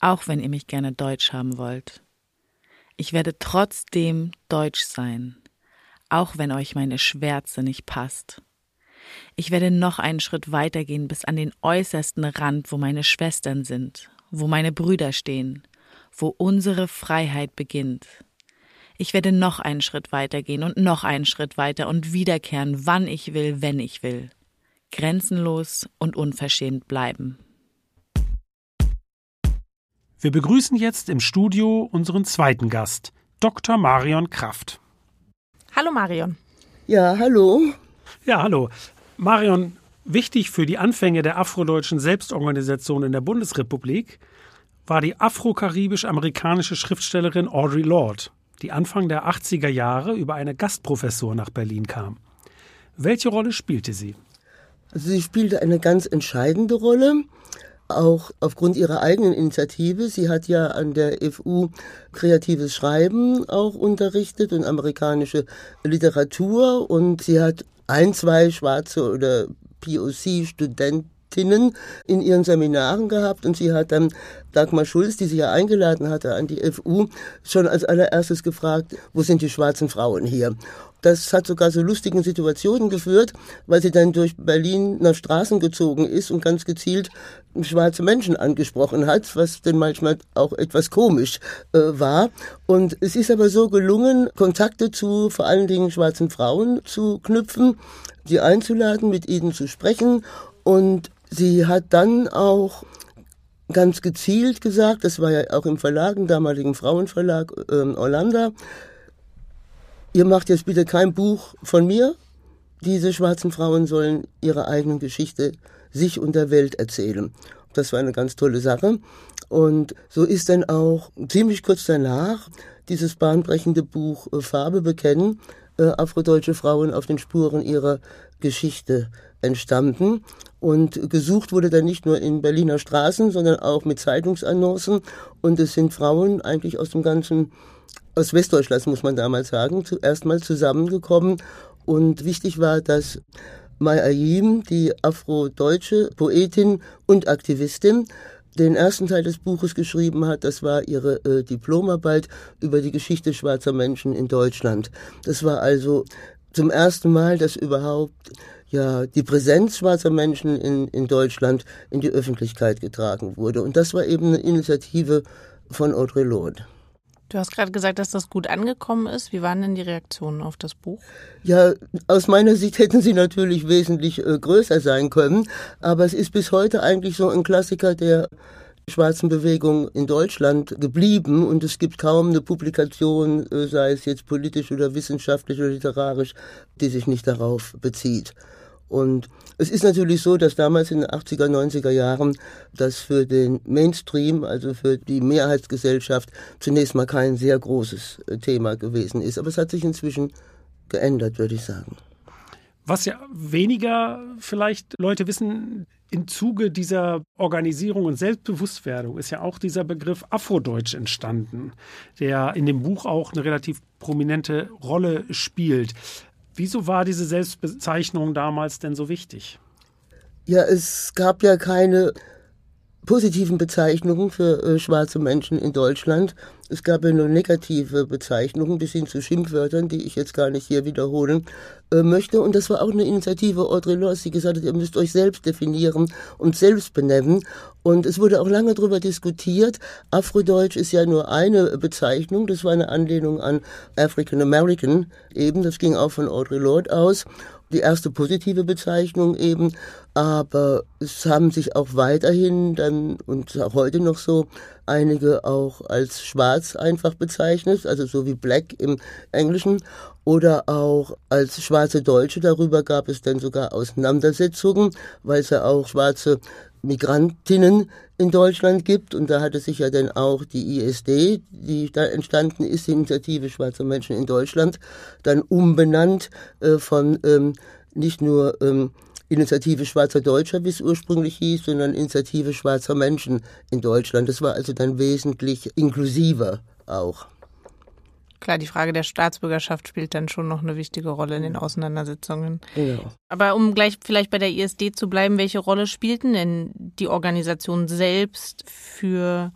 S4: auch wenn ihr mich gerne deutsch haben wollt. Ich werde trotzdem deutsch sein, auch wenn euch meine Schwärze nicht passt. Ich werde noch einen Schritt weitergehen bis an den äußersten Rand, wo meine Schwestern sind, wo meine Brüder stehen, wo unsere Freiheit beginnt. Ich werde noch einen Schritt weitergehen und noch einen Schritt weiter und wiederkehren, wann ich will, wenn ich will. Grenzenlos und unverschämt bleiben.
S2: Wir begrüßen jetzt im Studio unseren zweiten Gast, Dr. Marion Kraft.
S1: Hallo Marion.
S5: Ja, hallo.
S2: Ja, hallo. Marion, wichtig für die Anfänge der afrodeutschen Selbstorganisation in der Bundesrepublik war die afrokaribisch-amerikanische Schriftstellerin Audre Lorde, die Anfang der 80er Jahre über eine Gastprofessur nach Berlin kam. Welche Rolle spielte sie?
S5: Also sie spielte eine ganz entscheidende Rolle, auch aufgrund ihrer eigenen Initiative. Sie hat ja an der FU kreatives Schreiben auch unterrichtet und amerikanische Literatur und sie hat ein, zwei schwarze oder POC-Studenten in ihren Seminaren gehabt und sie hat dann Dagmar Schulz, die sie ja eingeladen hatte an die FU, schon als allererstes gefragt, wo sind die schwarzen Frauen hier? Das hat sogar zu lustigen Situationen geführt, weil sie dann durch Berlin nach Straßen gezogen ist und ganz gezielt schwarze Menschen angesprochen hat, was dann manchmal auch etwas komisch äh, war. Und es ist aber so gelungen, Kontakte zu vor allen Dingen schwarzen Frauen zu knüpfen, sie einzuladen, mit ihnen zu sprechen und Sie hat dann auch ganz gezielt gesagt, das war ja auch im Verlag, im damaligen Frauenverlag ähm, Orlando, ihr macht jetzt bitte kein Buch von mir. Diese schwarzen Frauen sollen ihre eigene Geschichte sich und der Welt erzählen. Das war eine ganz tolle Sache. Und so ist dann auch ziemlich kurz danach dieses bahnbrechende Buch äh, Farbe bekennen, äh, afrodeutsche Frauen auf den Spuren ihrer Geschichte entstanden. Und gesucht wurde dann nicht nur in Berliner Straßen, sondern auch mit Zeitungsannoncen. Und es sind Frauen eigentlich aus dem ganzen, aus Westdeutschland, muss man damals sagen, zuerst mal zusammengekommen. Und wichtig war, dass Mai Ayim, die afrodeutsche Poetin und Aktivistin, den ersten Teil des Buches geschrieben hat. Das war ihre äh, Diplomarbeit über die Geschichte schwarzer Menschen in Deutschland. Das war also zum ersten Mal, dass überhaupt ja die Präsenz schwarzer Menschen in, in Deutschland in die Öffentlichkeit getragen wurde. Und das war eben eine Initiative von Audre Lorde.
S1: Du hast gerade gesagt, dass das gut angekommen ist. Wie waren denn die Reaktionen auf das Buch?
S5: Ja, aus meiner Sicht hätten sie natürlich wesentlich äh, größer sein können. Aber es ist bis heute eigentlich so ein Klassiker der schwarzen Bewegung in Deutschland geblieben und es gibt kaum eine Publikation, äh, sei es jetzt politisch oder wissenschaftlich oder literarisch, die sich nicht darauf bezieht. Und es ist natürlich so, dass damals in den 80er, 90er Jahren das für den Mainstream, also für die Mehrheitsgesellschaft, zunächst mal kein sehr großes äh, Thema gewesen ist. Aber es hat sich inzwischen geändert, würde ich sagen.
S2: Was ja weniger vielleicht Leute wissen, im Zuge dieser Organisierung und Selbstbewusstwerdung ist ja auch dieser Begriff Afrodeutsch entstanden, der in dem Buch auch eine relativ prominente Rolle spielt. Wieso war diese Selbstbezeichnung damals denn so wichtig?
S5: Ja, es gab ja keine positiven Bezeichnungen für äh, schwarze Menschen in Deutschland. Es gab ja nur negative Bezeichnungen bis hin zu Schimpfwörtern, die ich jetzt gar nicht hier wiederholen äh, möchte. Und das war auch eine Initiative Audre Lorde, die gesagt hat, ihr müsst euch selbst definieren und selbst benennen. Und es wurde auch lange darüber diskutiert. Afrodeutsch ist ja nur eine Bezeichnung. Das war eine Anlehnung an African American eben. Das ging auch von Audre Lorde aus die erste positive Bezeichnung eben, aber es haben sich auch weiterhin dann und auch heute noch so einige auch als schwarz einfach bezeichnet, also so wie black im Englischen oder auch als schwarze Deutsche. Darüber gab es dann sogar Auseinandersetzungen, weil es ja auch schwarze Migrantinnen in Deutschland gibt. Und da hatte sich ja dann auch die ISD, die da entstanden ist, die Initiative Schwarzer Menschen in Deutschland, dann umbenannt äh, von ähm, nicht nur ähm, Initiative Schwarzer Deutscher, wie es ursprünglich hieß, sondern Initiative Schwarzer Menschen in Deutschland. Das war also dann wesentlich inklusiver auch.
S1: Klar, die Frage der Staatsbürgerschaft spielt dann schon noch eine wichtige Rolle in den Auseinandersetzungen. Genau. Aber um gleich vielleicht bei der ISD zu bleiben, welche Rolle spielten denn die Organisation selbst für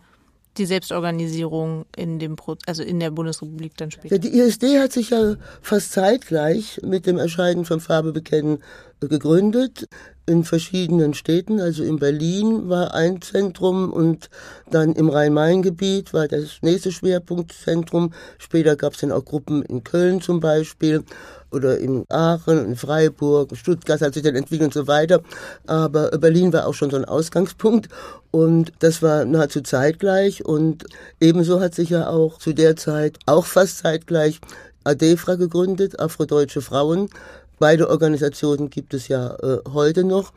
S1: die Selbstorganisierung in dem Pro also in der Bundesrepublik dann später?
S5: Ja, die ISD hat sich ja fast zeitgleich mit dem Erscheinen von Farbe bekennen gegründet in verschiedenen Städten. Also in Berlin war ein Zentrum und dann im Rhein-Main-Gebiet war das nächste Schwerpunktzentrum. Später gab es dann auch Gruppen in Köln zum Beispiel oder in Aachen, in Freiburg, Stuttgart hat sich dann entwickelt und so weiter. Aber Berlin war auch schon so ein Ausgangspunkt und das war nahezu zeitgleich und ebenso hat sich ja auch zu der Zeit, auch fast zeitgleich, ADEFRA gegründet, Afrodeutsche Frauen, Beide Organisationen gibt es ja äh, heute noch.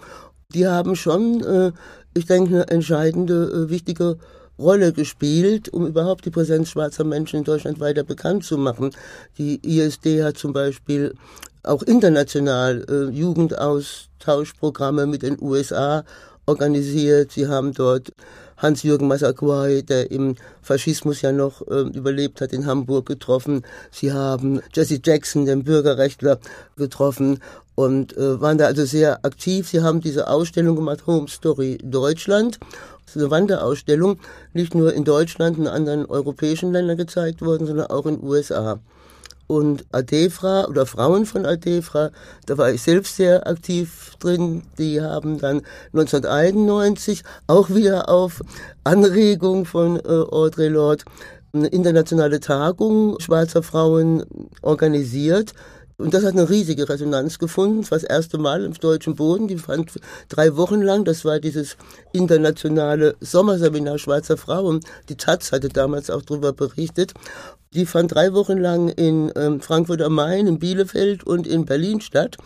S5: Die haben schon, äh, ich denke, eine entscheidende, äh, wichtige Rolle gespielt, um überhaupt die Präsenz schwarzer Menschen in Deutschland weiter bekannt zu machen. Die ISD hat zum Beispiel auch international äh, Jugendaustauschprogramme mit den USA organisiert. Sie haben dort Hans-Jürgen Massaquoi, der im Faschismus ja noch äh, überlebt hat, in Hamburg getroffen. Sie haben Jesse Jackson, den Bürgerrechtler, getroffen und äh, waren da also sehr aktiv. Sie haben diese Ausstellung gemacht, Home Story Deutschland. Eine Wanderausstellung, nicht nur in Deutschland und anderen europäischen Ländern gezeigt worden, sondern auch in den USA und Adefra oder Frauen von Adefra, da war ich selbst sehr aktiv drin. Die haben dann 1991 auch wieder auf Anregung von äh, Audre Lorde eine internationale Tagung schwarzer Frauen organisiert. Und das hat eine riesige Resonanz gefunden. Das war das erste Mal im deutschen Boden. Die fand drei Wochen lang. Das war dieses internationale Sommerseminar schwarzer Frauen. Die Taz hatte damals auch darüber berichtet. Die fand drei Wochen lang in ähm, Frankfurt am Main, in Bielefeld und in Berlin statt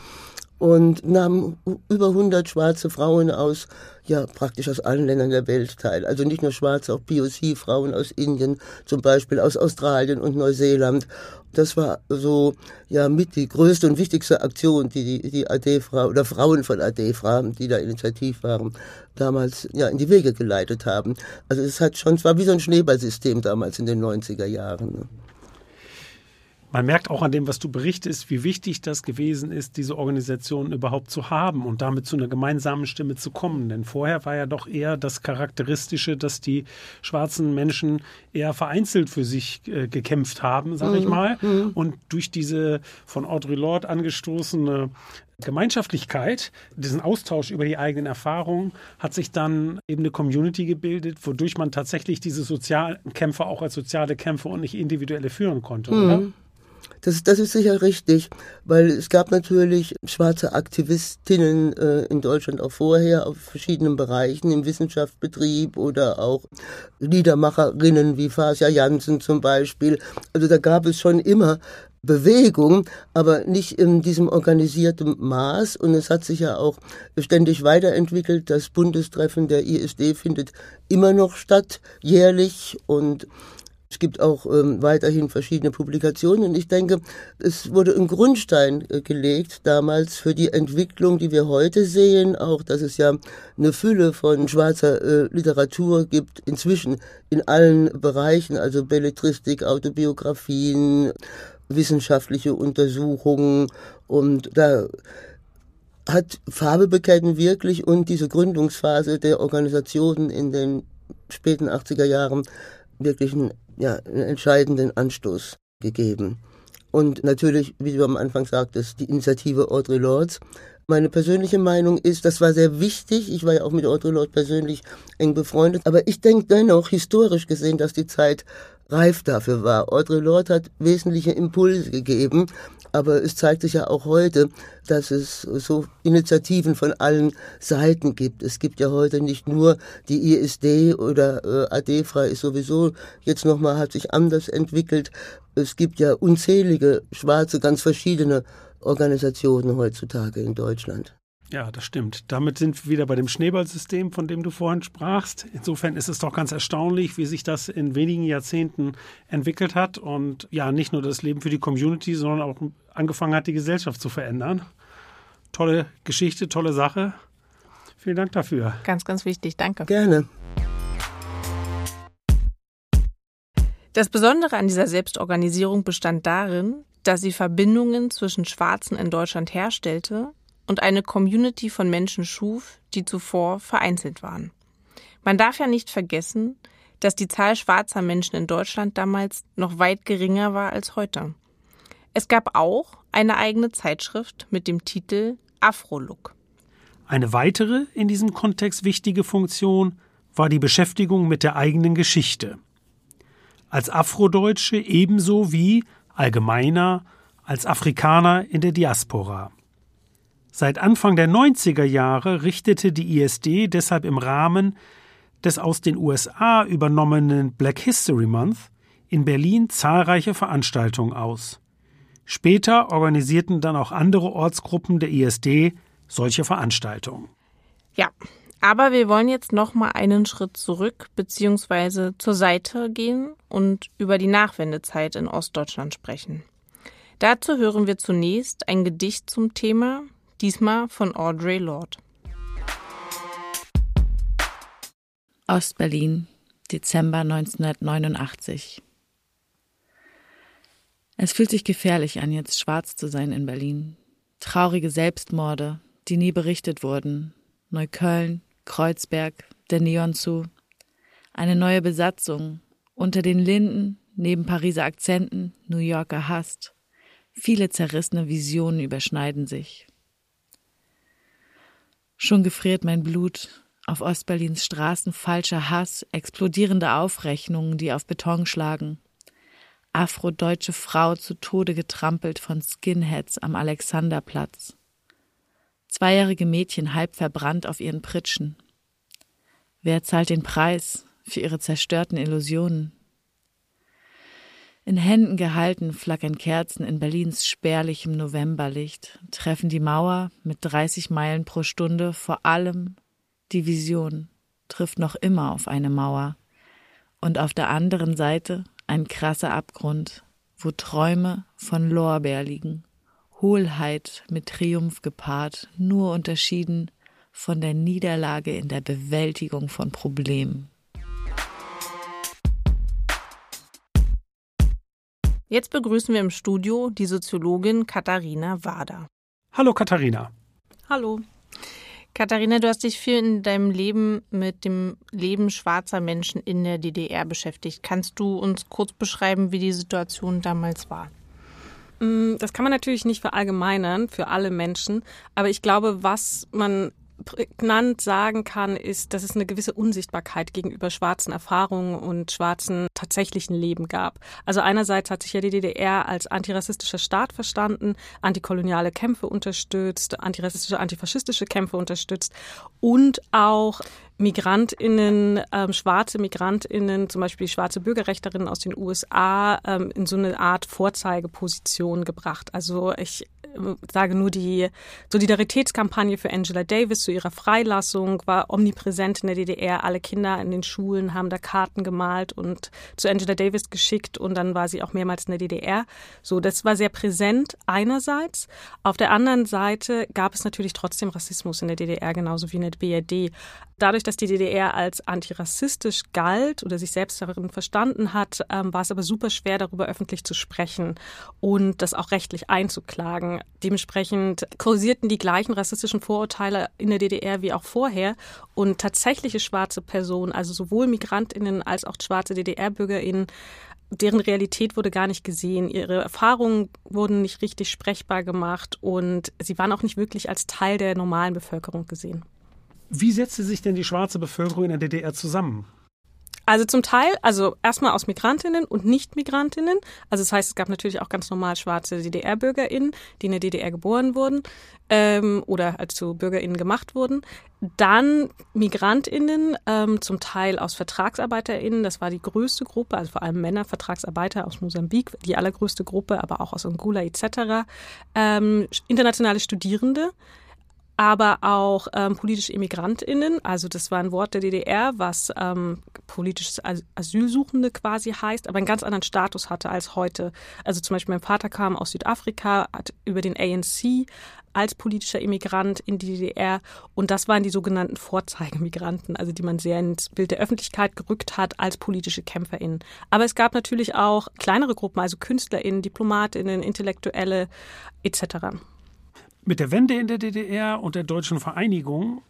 S5: und nahmen über 100 schwarze Frauen aus, ja, praktisch aus allen Ländern der Welt teil. Also nicht nur schwarze, auch POC-Frauen aus Indien, zum Beispiel aus Australien und Neuseeland. Das war so, ja, mit die größte und wichtigste Aktion, die die, die AD-Frau oder Frauen von AD-Fra, die da initiativ waren, damals, ja, in die Wege geleitet haben. Also es hat schon, es war wie so ein Schneeballsystem damals in den 90er Jahren.
S2: Man merkt auch an dem, was du berichtest, wie wichtig das gewesen ist, diese Organisation überhaupt zu haben und damit zu einer gemeinsamen Stimme zu kommen. Denn vorher war ja doch eher das Charakteristische, dass die schwarzen Menschen eher vereinzelt für sich äh, gekämpft haben, sage ich mhm. mal. Mhm. Und durch diese von Audre Lorde angestoßene Gemeinschaftlichkeit, diesen Austausch über die eigenen Erfahrungen, hat sich dann eben eine Community gebildet, wodurch man tatsächlich diese sozialen Kämpfe auch als soziale Kämpfe und nicht individuelle führen konnte, mhm. oder?
S5: Das, das ist sicher richtig, weil es gab natürlich schwarze Aktivistinnen äh, in Deutschland auch vorher auf verschiedenen Bereichen, im Wissenschaftsbetrieb oder auch Liedermacherinnen wie Fasja Jansen zum Beispiel. Also da gab es schon immer Bewegung, aber nicht in diesem organisierten Maß. Und es hat sich ja auch ständig weiterentwickelt. Das Bundestreffen der ISD findet immer noch statt, jährlich. Und es gibt auch ähm, weiterhin verschiedene Publikationen und ich denke, es wurde ein Grundstein äh, gelegt damals für die Entwicklung, die wir heute sehen, auch dass es ja eine Fülle von schwarzer äh, Literatur gibt, inzwischen in allen Bereichen, also Belletristik, Autobiografien, wissenschaftliche Untersuchungen und da hat Farbe bekennen wirklich und diese Gründungsphase der Organisationen in den späten 80er Jahren wirklich einen, ja, einen entscheidenden Anstoß gegeben. Und natürlich, wie du am Anfang sagtest, die Initiative Audre Lords. Meine persönliche Meinung ist, das war sehr wichtig. Ich war ja auch mit Audre Lorde persönlich eng befreundet. Aber ich denke dennoch, historisch gesehen, dass die Zeit reif dafür war. Audre Lorde hat wesentliche Impulse gegeben, aber es zeigt sich ja auch heute, dass es so Initiativen von allen Seiten gibt. Es gibt ja heute nicht nur die ISD oder äh, ADFRA ist sowieso jetzt nochmal, hat sich anders entwickelt. Es gibt ja unzählige schwarze, ganz verschiedene Organisationen heutzutage in Deutschland.
S2: Ja, das stimmt. Damit sind wir wieder bei dem Schneeballsystem, von dem du vorhin sprachst. Insofern ist es doch ganz erstaunlich, wie sich das in wenigen Jahrzehnten entwickelt hat und ja, nicht nur das Leben für die Community, sondern auch angefangen hat, die Gesellschaft zu verändern. Tolle Geschichte, tolle Sache. Vielen Dank dafür.
S1: Ganz, ganz wichtig. Danke.
S5: Gerne.
S1: Das Besondere an dieser Selbstorganisierung bestand darin, dass sie Verbindungen zwischen Schwarzen in Deutschland herstellte und eine Community von Menschen schuf, die zuvor vereinzelt waren. Man darf ja nicht vergessen, dass die Zahl schwarzer Menschen in Deutschland damals noch weit geringer war als heute. Es gab auch eine eigene Zeitschrift mit dem Titel Afro-Look.
S2: Eine weitere in diesem Kontext wichtige Funktion war die Beschäftigung mit der eigenen Geschichte. Als Afrodeutsche ebenso wie allgemeiner als Afrikaner in der Diaspora. Seit Anfang der 90er Jahre richtete die ISD deshalb im Rahmen des aus den USA übernommenen Black History Month in Berlin zahlreiche Veranstaltungen aus. Später organisierten dann auch andere Ortsgruppen der ISD solche Veranstaltungen.
S1: Ja, aber wir wollen jetzt noch mal einen Schritt zurück bzw. zur Seite gehen und über die Nachwendezeit in Ostdeutschland sprechen. Dazu hören wir zunächst ein Gedicht zum Thema, diesmal von Audre Lorde.
S4: Ostberlin, Dezember 1989. Es fühlt sich gefährlich an, jetzt schwarz zu sein in Berlin. Traurige Selbstmorde, die nie berichtet wurden. Neukölln, Kreuzberg, der Neon zu. Eine neue Besatzung. Unter den Linden, neben Pariser Akzenten, New Yorker Hast. Viele zerrissene Visionen überschneiden sich. Schon gefriert mein Blut. Auf Ostberlins Straßen falscher Hass, explodierende Aufrechnungen, die auf Beton schlagen afrodeutsche Frau zu Tode getrampelt von Skinheads am Alexanderplatz. Zweijährige Mädchen halb verbrannt auf ihren Pritschen. Wer zahlt den Preis für ihre zerstörten Illusionen? In Händen gehalten flackern Kerzen in Berlins spärlichem Novemberlicht, treffen die Mauer mit 30 Meilen pro Stunde vor allem die Vision, trifft noch immer auf eine Mauer. Und auf der anderen Seite ein krasser Abgrund, wo Träume von Lorbeer liegen, Hohlheit mit Triumph gepaart, nur unterschieden von der Niederlage in der Bewältigung von Problemen.
S1: Jetzt begrüßen wir im Studio die Soziologin Katharina Wader.
S2: Hallo Katharina.
S1: Hallo. Katharina, du hast dich viel in deinem Leben mit dem Leben schwarzer Menschen in der DDR beschäftigt. Kannst du uns kurz beschreiben, wie die Situation damals war?
S6: Mm, das kann man natürlich nicht verallgemeinern für alle Menschen, aber ich glaube, was man prägnant sagen kann, ist, dass es eine gewisse Unsichtbarkeit gegenüber schwarzen Erfahrungen und schwarzen tatsächlichen Leben gab. Also einerseits hat sich ja die DDR als antirassistischer Staat verstanden, antikoloniale Kämpfe unterstützt, antirassistische, antifaschistische Kämpfe unterstützt und auch Migrantinnen, ähm, schwarze Migrantinnen, zum Beispiel schwarze Bürgerrechterinnen aus den USA, ähm, in so eine Art Vorzeigeposition gebracht. Also ich sage nur die Solidaritätskampagne für Angela Davis zu ihrer Freilassung war omnipräsent in der DDR. Alle Kinder in den Schulen haben da Karten gemalt und zu Angela Davis geschickt und dann war sie auch mehrmals in der DDR. So, das war sehr präsent einerseits. Auf der anderen Seite gab es natürlich trotzdem Rassismus in der DDR genauso wie in der BRD. Dadurch, dass die DDR als antirassistisch galt oder sich selbst darin verstanden hat, ähm, war es aber super schwer, darüber öffentlich zu sprechen und das auch rechtlich einzuklagen. Dementsprechend kursierten die gleichen rassistischen Vorurteile in der DDR wie auch vorher und tatsächliche schwarze Personen, also sowohl Migrantinnen als auch schwarze DDR-Bürgerinnen, deren Realität wurde gar nicht gesehen. Ihre Erfahrungen wurden nicht richtig sprechbar gemacht und sie waren auch nicht wirklich als Teil der normalen Bevölkerung gesehen.
S2: Wie setzte sich denn die schwarze Bevölkerung in der DDR zusammen?
S6: Also zum Teil, also erstmal aus Migrantinnen und Nicht-Migrantinnen. Also das heißt, es gab natürlich auch ganz normal schwarze DDR-BürgerInnen, die in der DDR geboren wurden ähm, oder als zu BürgerInnen gemacht wurden. Dann MigrantInnen, ähm, zum Teil aus VertragsarbeiterInnen, das war die größte Gruppe, also vor allem Männer, Vertragsarbeiter aus Mosambik, die allergrößte Gruppe, aber auch aus Angola etc. Ähm, internationale Studierende aber auch ähm, politische Immigrantinnen. Also das war ein Wort der DDR, was ähm, politisches Asylsuchende quasi heißt, aber einen ganz anderen Status hatte als heute. Also zum Beispiel mein Vater kam aus Südafrika, hat über den ANC als politischer Immigrant in die DDR und das waren die sogenannten Vorzeigemigranten, also die man sehr ins Bild der Öffentlichkeit gerückt hat als politische KämpferInnen. Aber es gab natürlich auch kleinere Gruppen, also KünstlerInnen, DiplomatInnen, Intellektuelle etc.
S2: Mit der Wende in der DDR und der deutschen Vereinigung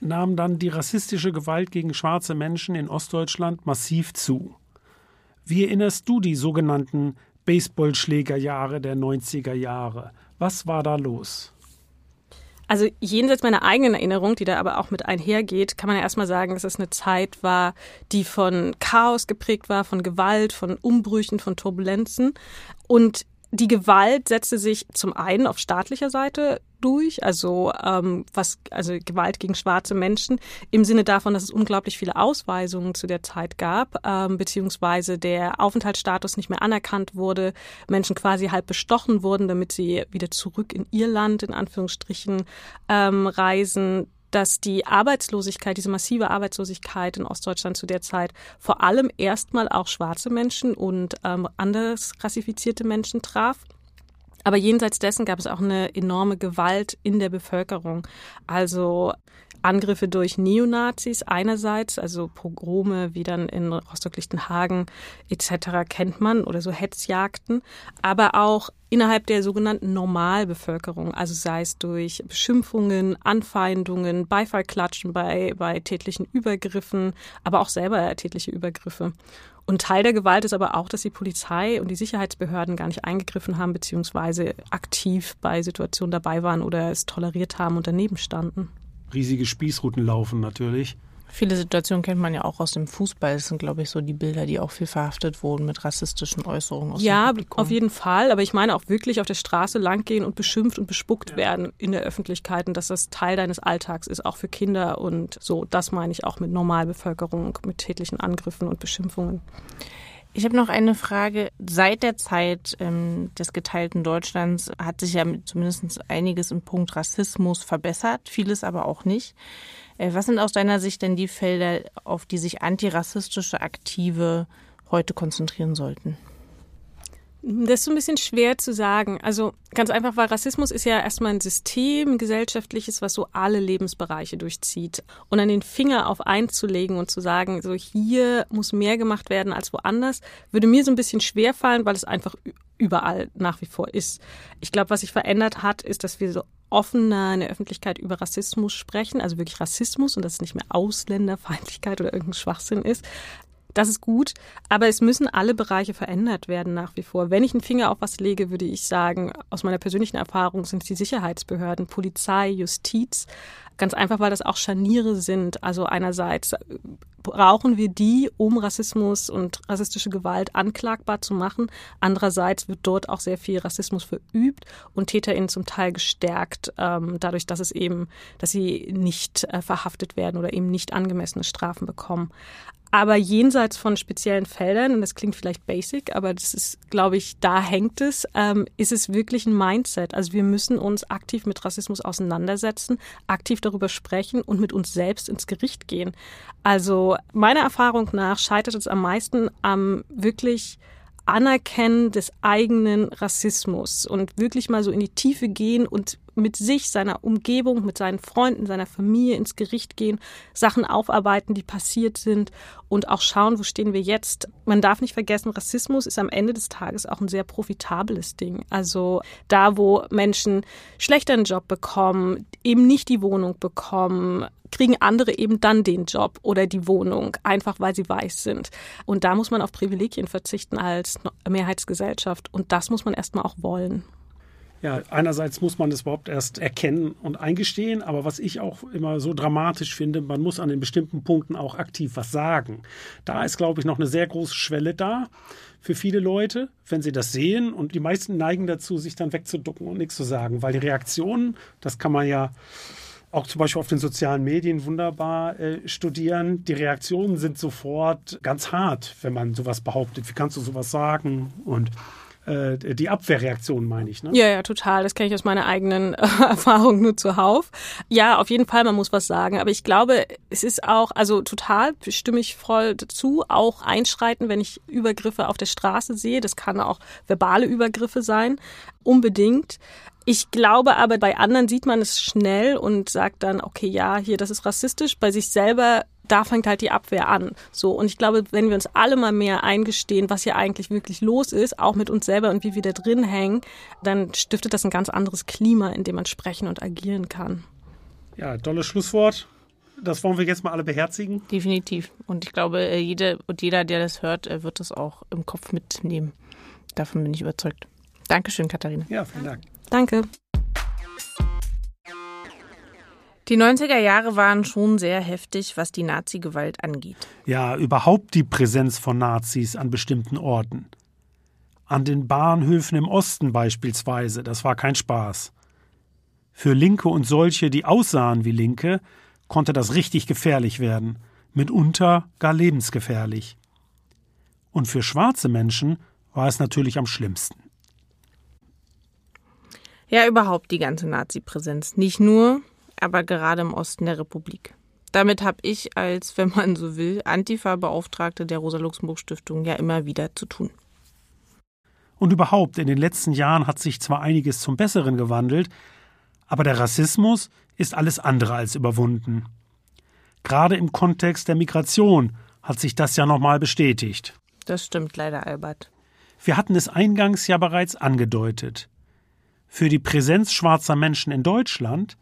S2: nahm dann die rassistische Gewalt gegen schwarze Menschen in Ostdeutschland massiv zu. Wie erinnerst du die sogenannten Baseballschlägerjahre der 90er Jahre? Was war da los?
S6: Also jenseits meiner eigenen Erinnerung, die da aber auch mit einhergeht, kann man ja erstmal sagen, dass es eine Zeit war, die von Chaos geprägt war, von Gewalt, von Umbrüchen, von Turbulenzen. Und die Gewalt setzte sich zum einen auf staatlicher Seite durch, also ähm, was also Gewalt gegen schwarze Menschen im Sinne davon, dass es unglaublich viele Ausweisungen zu der Zeit gab, ähm, beziehungsweise der Aufenthaltsstatus nicht mehr anerkannt wurde, Menschen quasi halb bestochen wurden, damit sie wieder zurück in ihr Land in Anführungsstrichen ähm, reisen dass die Arbeitslosigkeit, diese massive Arbeitslosigkeit in Ostdeutschland zu der Zeit vor allem erstmal auch schwarze Menschen und ähm, anders rassifizierte Menschen traf. Aber jenseits dessen gab es auch eine enorme Gewalt in der Bevölkerung. Also Angriffe durch Neonazis einerseits, also Pogrome wie dann in Rostock-Lichtenhagen etc. kennt man oder so Hetzjagden, aber auch innerhalb der sogenannten Normalbevölkerung, also sei es durch Beschimpfungen, Anfeindungen, Beifallklatschen bei, bei tätlichen Übergriffen, aber auch selber tätliche Übergriffe. Und Teil der Gewalt ist aber auch, dass die Polizei und die Sicherheitsbehörden gar nicht eingegriffen haben, beziehungsweise aktiv bei Situationen dabei waren oder es toleriert haben und daneben standen
S2: riesige Spießruten laufen natürlich.
S1: Viele Situationen kennt man ja auch aus dem Fußball. Das sind, glaube ich, so die Bilder, die auch viel verhaftet wurden mit rassistischen Äußerungen aus
S6: ja,
S1: dem
S6: auf jeden Fall. Aber ich meine auch wirklich auf der Straße langgehen und beschimpft und bespuckt ja. werden in der Öffentlichkeit und dass das Teil deines Alltags ist, auch für Kinder und so. Das meine ich auch mit Normalbevölkerung, mit tätlichen Angriffen und Beschimpfungen.
S1: Ich habe noch eine Frage. Seit der Zeit ähm, des geteilten Deutschlands hat sich ja zumindest einiges im Punkt Rassismus verbessert, vieles aber auch nicht. Äh, was sind aus deiner Sicht denn die Felder, auf die sich antirassistische Aktive heute konzentrieren sollten?
S6: Das ist so ein bisschen schwer zu sagen. Also ganz einfach, weil Rassismus ist ja erstmal ein System, ein gesellschaftliches, was so alle Lebensbereiche durchzieht. Und an den Finger auf einzulegen und zu sagen, so hier muss mehr gemacht werden als woanders, würde mir so ein bisschen schwer fallen, weil es einfach überall nach wie vor ist. Ich glaube, was sich verändert hat, ist, dass wir so offener in der Öffentlichkeit über Rassismus sprechen, also wirklich Rassismus und dass es nicht mehr Ausländerfeindlichkeit oder irgendein Schwachsinn ist, das ist gut, aber es müssen alle Bereiche verändert werden nach wie vor. Wenn ich einen Finger auf was lege, würde ich sagen, aus meiner persönlichen Erfahrung sind es die Sicherheitsbehörden, Polizei, Justiz. Ganz einfach, weil das auch Scharniere sind. Also einerseits brauchen wir die, um Rassismus und rassistische Gewalt anklagbar zu machen. Andererseits wird dort auch sehr viel Rassismus verübt und TäterInnen zum Teil gestärkt, ähm, dadurch, dass es eben, dass sie nicht äh, verhaftet werden oder eben nicht angemessene Strafen bekommen. Aber jenseits von speziellen Feldern, und das klingt vielleicht basic, aber das ist, glaube ich, da hängt es, ähm, ist es wirklich ein Mindset. Also wir müssen uns aktiv mit Rassismus auseinandersetzen, aktiv darüber sprechen und mit uns selbst ins Gericht gehen. Also meiner Erfahrung nach scheitert es am meisten am wirklich Anerkennen des eigenen Rassismus und wirklich mal so in die Tiefe gehen und mit sich, seiner Umgebung, mit seinen Freunden, seiner Familie ins Gericht gehen, Sachen aufarbeiten, die passiert sind und auch schauen, wo stehen wir jetzt. Man darf nicht vergessen, Rassismus ist am Ende des Tages auch ein sehr profitables Ding. Also da, wo Menschen schlechter einen Job bekommen, eben nicht die Wohnung bekommen, kriegen andere eben dann den Job oder die Wohnung, einfach weil sie weiß sind. Und da muss man auf Privilegien verzichten als Mehrheitsgesellschaft. Und das muss man erstmal auch wollen.
S2: Ja, einerseits muss man das überhaupt erst erkennen und eingestehen, aber was ich auch immer so dramatisch finde, man muss an den bestimmten Punkten auch aktiv was sagen. Da ist, glaube ich, noch eine sehr große Schwelle da für viele Leute, wenn sie das sehen und die meisten neigen dazu, sich dann wegzuducken und nichts zu sagen, weil die Reaktionen, das kann man ja auch zum Beispiel auf den sozialen Medien wunderbar äh, studieren. Die Reaktionen sind sofort ganz hart, wenn man sowas behauptet. Wie kannst du sowas sagen? Und äh, die Abwehrreaktion, meine ich. Ne?
S6: Ja, ja, total. Das kenne ich aus meiner eigenen äh, Erfahrung nur zuhauf. Ja, auf jeden Fall, man muss was sagen. Aber ich glaube, es ist auch, also total stimme ich voll dazu, auch einschreiten, wenn ich Übergriffe auf der Straße sehe. Das kann auch verbale Übergriffe sein. Unbedingt. Ich glaube aber, bei anderen sieht man es schnell und sagt dann, okay, ja, hier, das ist rassistisch. Bei sich selber da fängt halt die Abwehr an. So. Und ich glaube, wenn wir uns alle mal mehr eingestehen, was hier eigentlich wirklich los ist, auch mit uns selber und wie wir da drin hängen, dann stiftet das ein ganz anderes Klima, in dem man sprechen und agieren kann.
S2: Ja, tolles Schlusswort. Das wollen wir jetzt mal alle beherzigen.
S1: Definitiv. Und ich glaube, äh, jede und jeder, der das hört, äh, wird das auch im Kopf mitnehmen. Davon bin ich überzeugt. Dankeschön, Katharina.
S2: Ja, vielen Dank.
S6: Danke.
S1: Die 90er Jahre waren schon sehr heftig, was die Nazi-Gewalt angeht.
S2: Ja, überhaupt die Präsenz von Nazis an bestimmten Orten. An den Bahnhöfen im Osten beispielsweise, das war kein Spaß. Für Linke und solche, die aussahen wie Linke, konnte das richtig gefährlich werden, mitunter gar lebensgefährlich. Und für schwarze Menschen war es natürlich am schlimmsten.
S1: Ja, überhaupt die ganze Nazi-Präsenz. Nicht nur, aber gerade im Osten der Republik. Damit habe ich als, wenn man so will, Antifa-Beauftragte der Rosa-Luxemburg-Stiftung ja immer wieder zu tun.
S2: Und überhaupt, in den letzten Jahren hat sich zwar einiges zum Besseren gewandelt, aber der Rassismus ist alles andere als überwunden. Gerade im Kontext der Migration hat sich das ja nochmal bestätigt.
S1: Das stimmt leider, Albert.
S2: Wir hatten es eingangs ja bereits angedeutet. Für die Präsenz schwarzer Menschen in Deutschland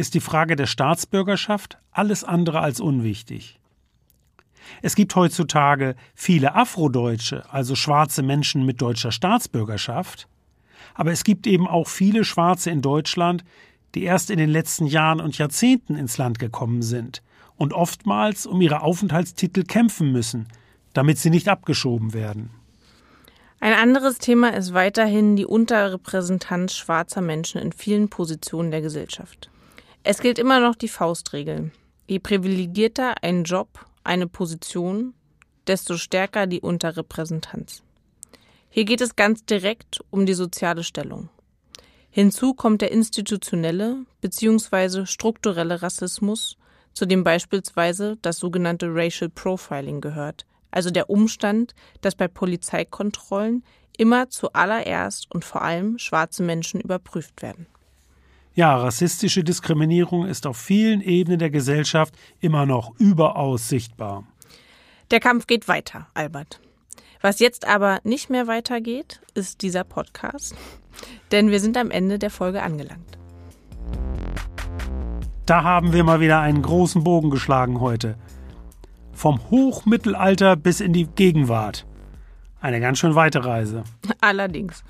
S2: ist die Frage der Staatsbürgerschaft alles andere als unwichtig. Es gibt heutzutage viele Afrodeutsche, also schwarze Menschen mit deutscher Staatsbürgerschaft, aber es gibt eben auch viele Schwarze in Deutschland, die erst in den letzten Jahren und Jahrzehnten ins Land gekommen sind und oftmals um ihre Aufenthaltstitel kämpfen müssen, damit sie nicht abgeschoben werden.
S1: Ein anderes Thema ist weiterhin die Unterrepräsentanz schwarzer Menschen in vielen Positionen der Gesellschaft. Es gilt immer noch die Faustregel. Je privilegierter ein Job, eine Position, desto stärker die Unterrepräsentanz. Hier geht es ganz direkt um die soziale Stellung. Hinzu kommt der institutionelle bzw. strukturelle Rassismus, zu dem beispielsweise das sogenannte Racial Profiling gehört, also der Umstand, dass bei Polizeikontrollen immer zuallererst und vor allem schwarze Menschen überprüft werden.
S2: Ja, rassistische Diskriminierung ist auf vielen Ebenen der Gesellschaft immer noch überaus sichtbar.
S1: Der Kampf geht weiter, Albert. Was jetzt aber nicht mehr weitergeht, ist dieser Podcast, denn wir sind am Ende der Folge angelangt.
S2: Da haben wir mal wieder einen großen Bogen geschlagen heute. Vom Hochmittelalter bis in die Gegenwart. Eine ganz schön weite Reise.
S1: Allerdings.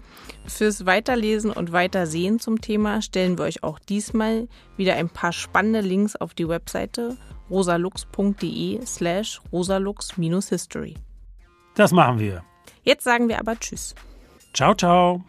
S1: Fürs Weiterlesen und Weitersehen zum Thema stellen wir euch auch diesmal wieder ein paar spannende Links auf die Webseite rosalux.de slash rosalux-history.
S2: Das machen wir.
S1: Jetzt sagen wir aber Tschüss.
S2: Ciao, ciao.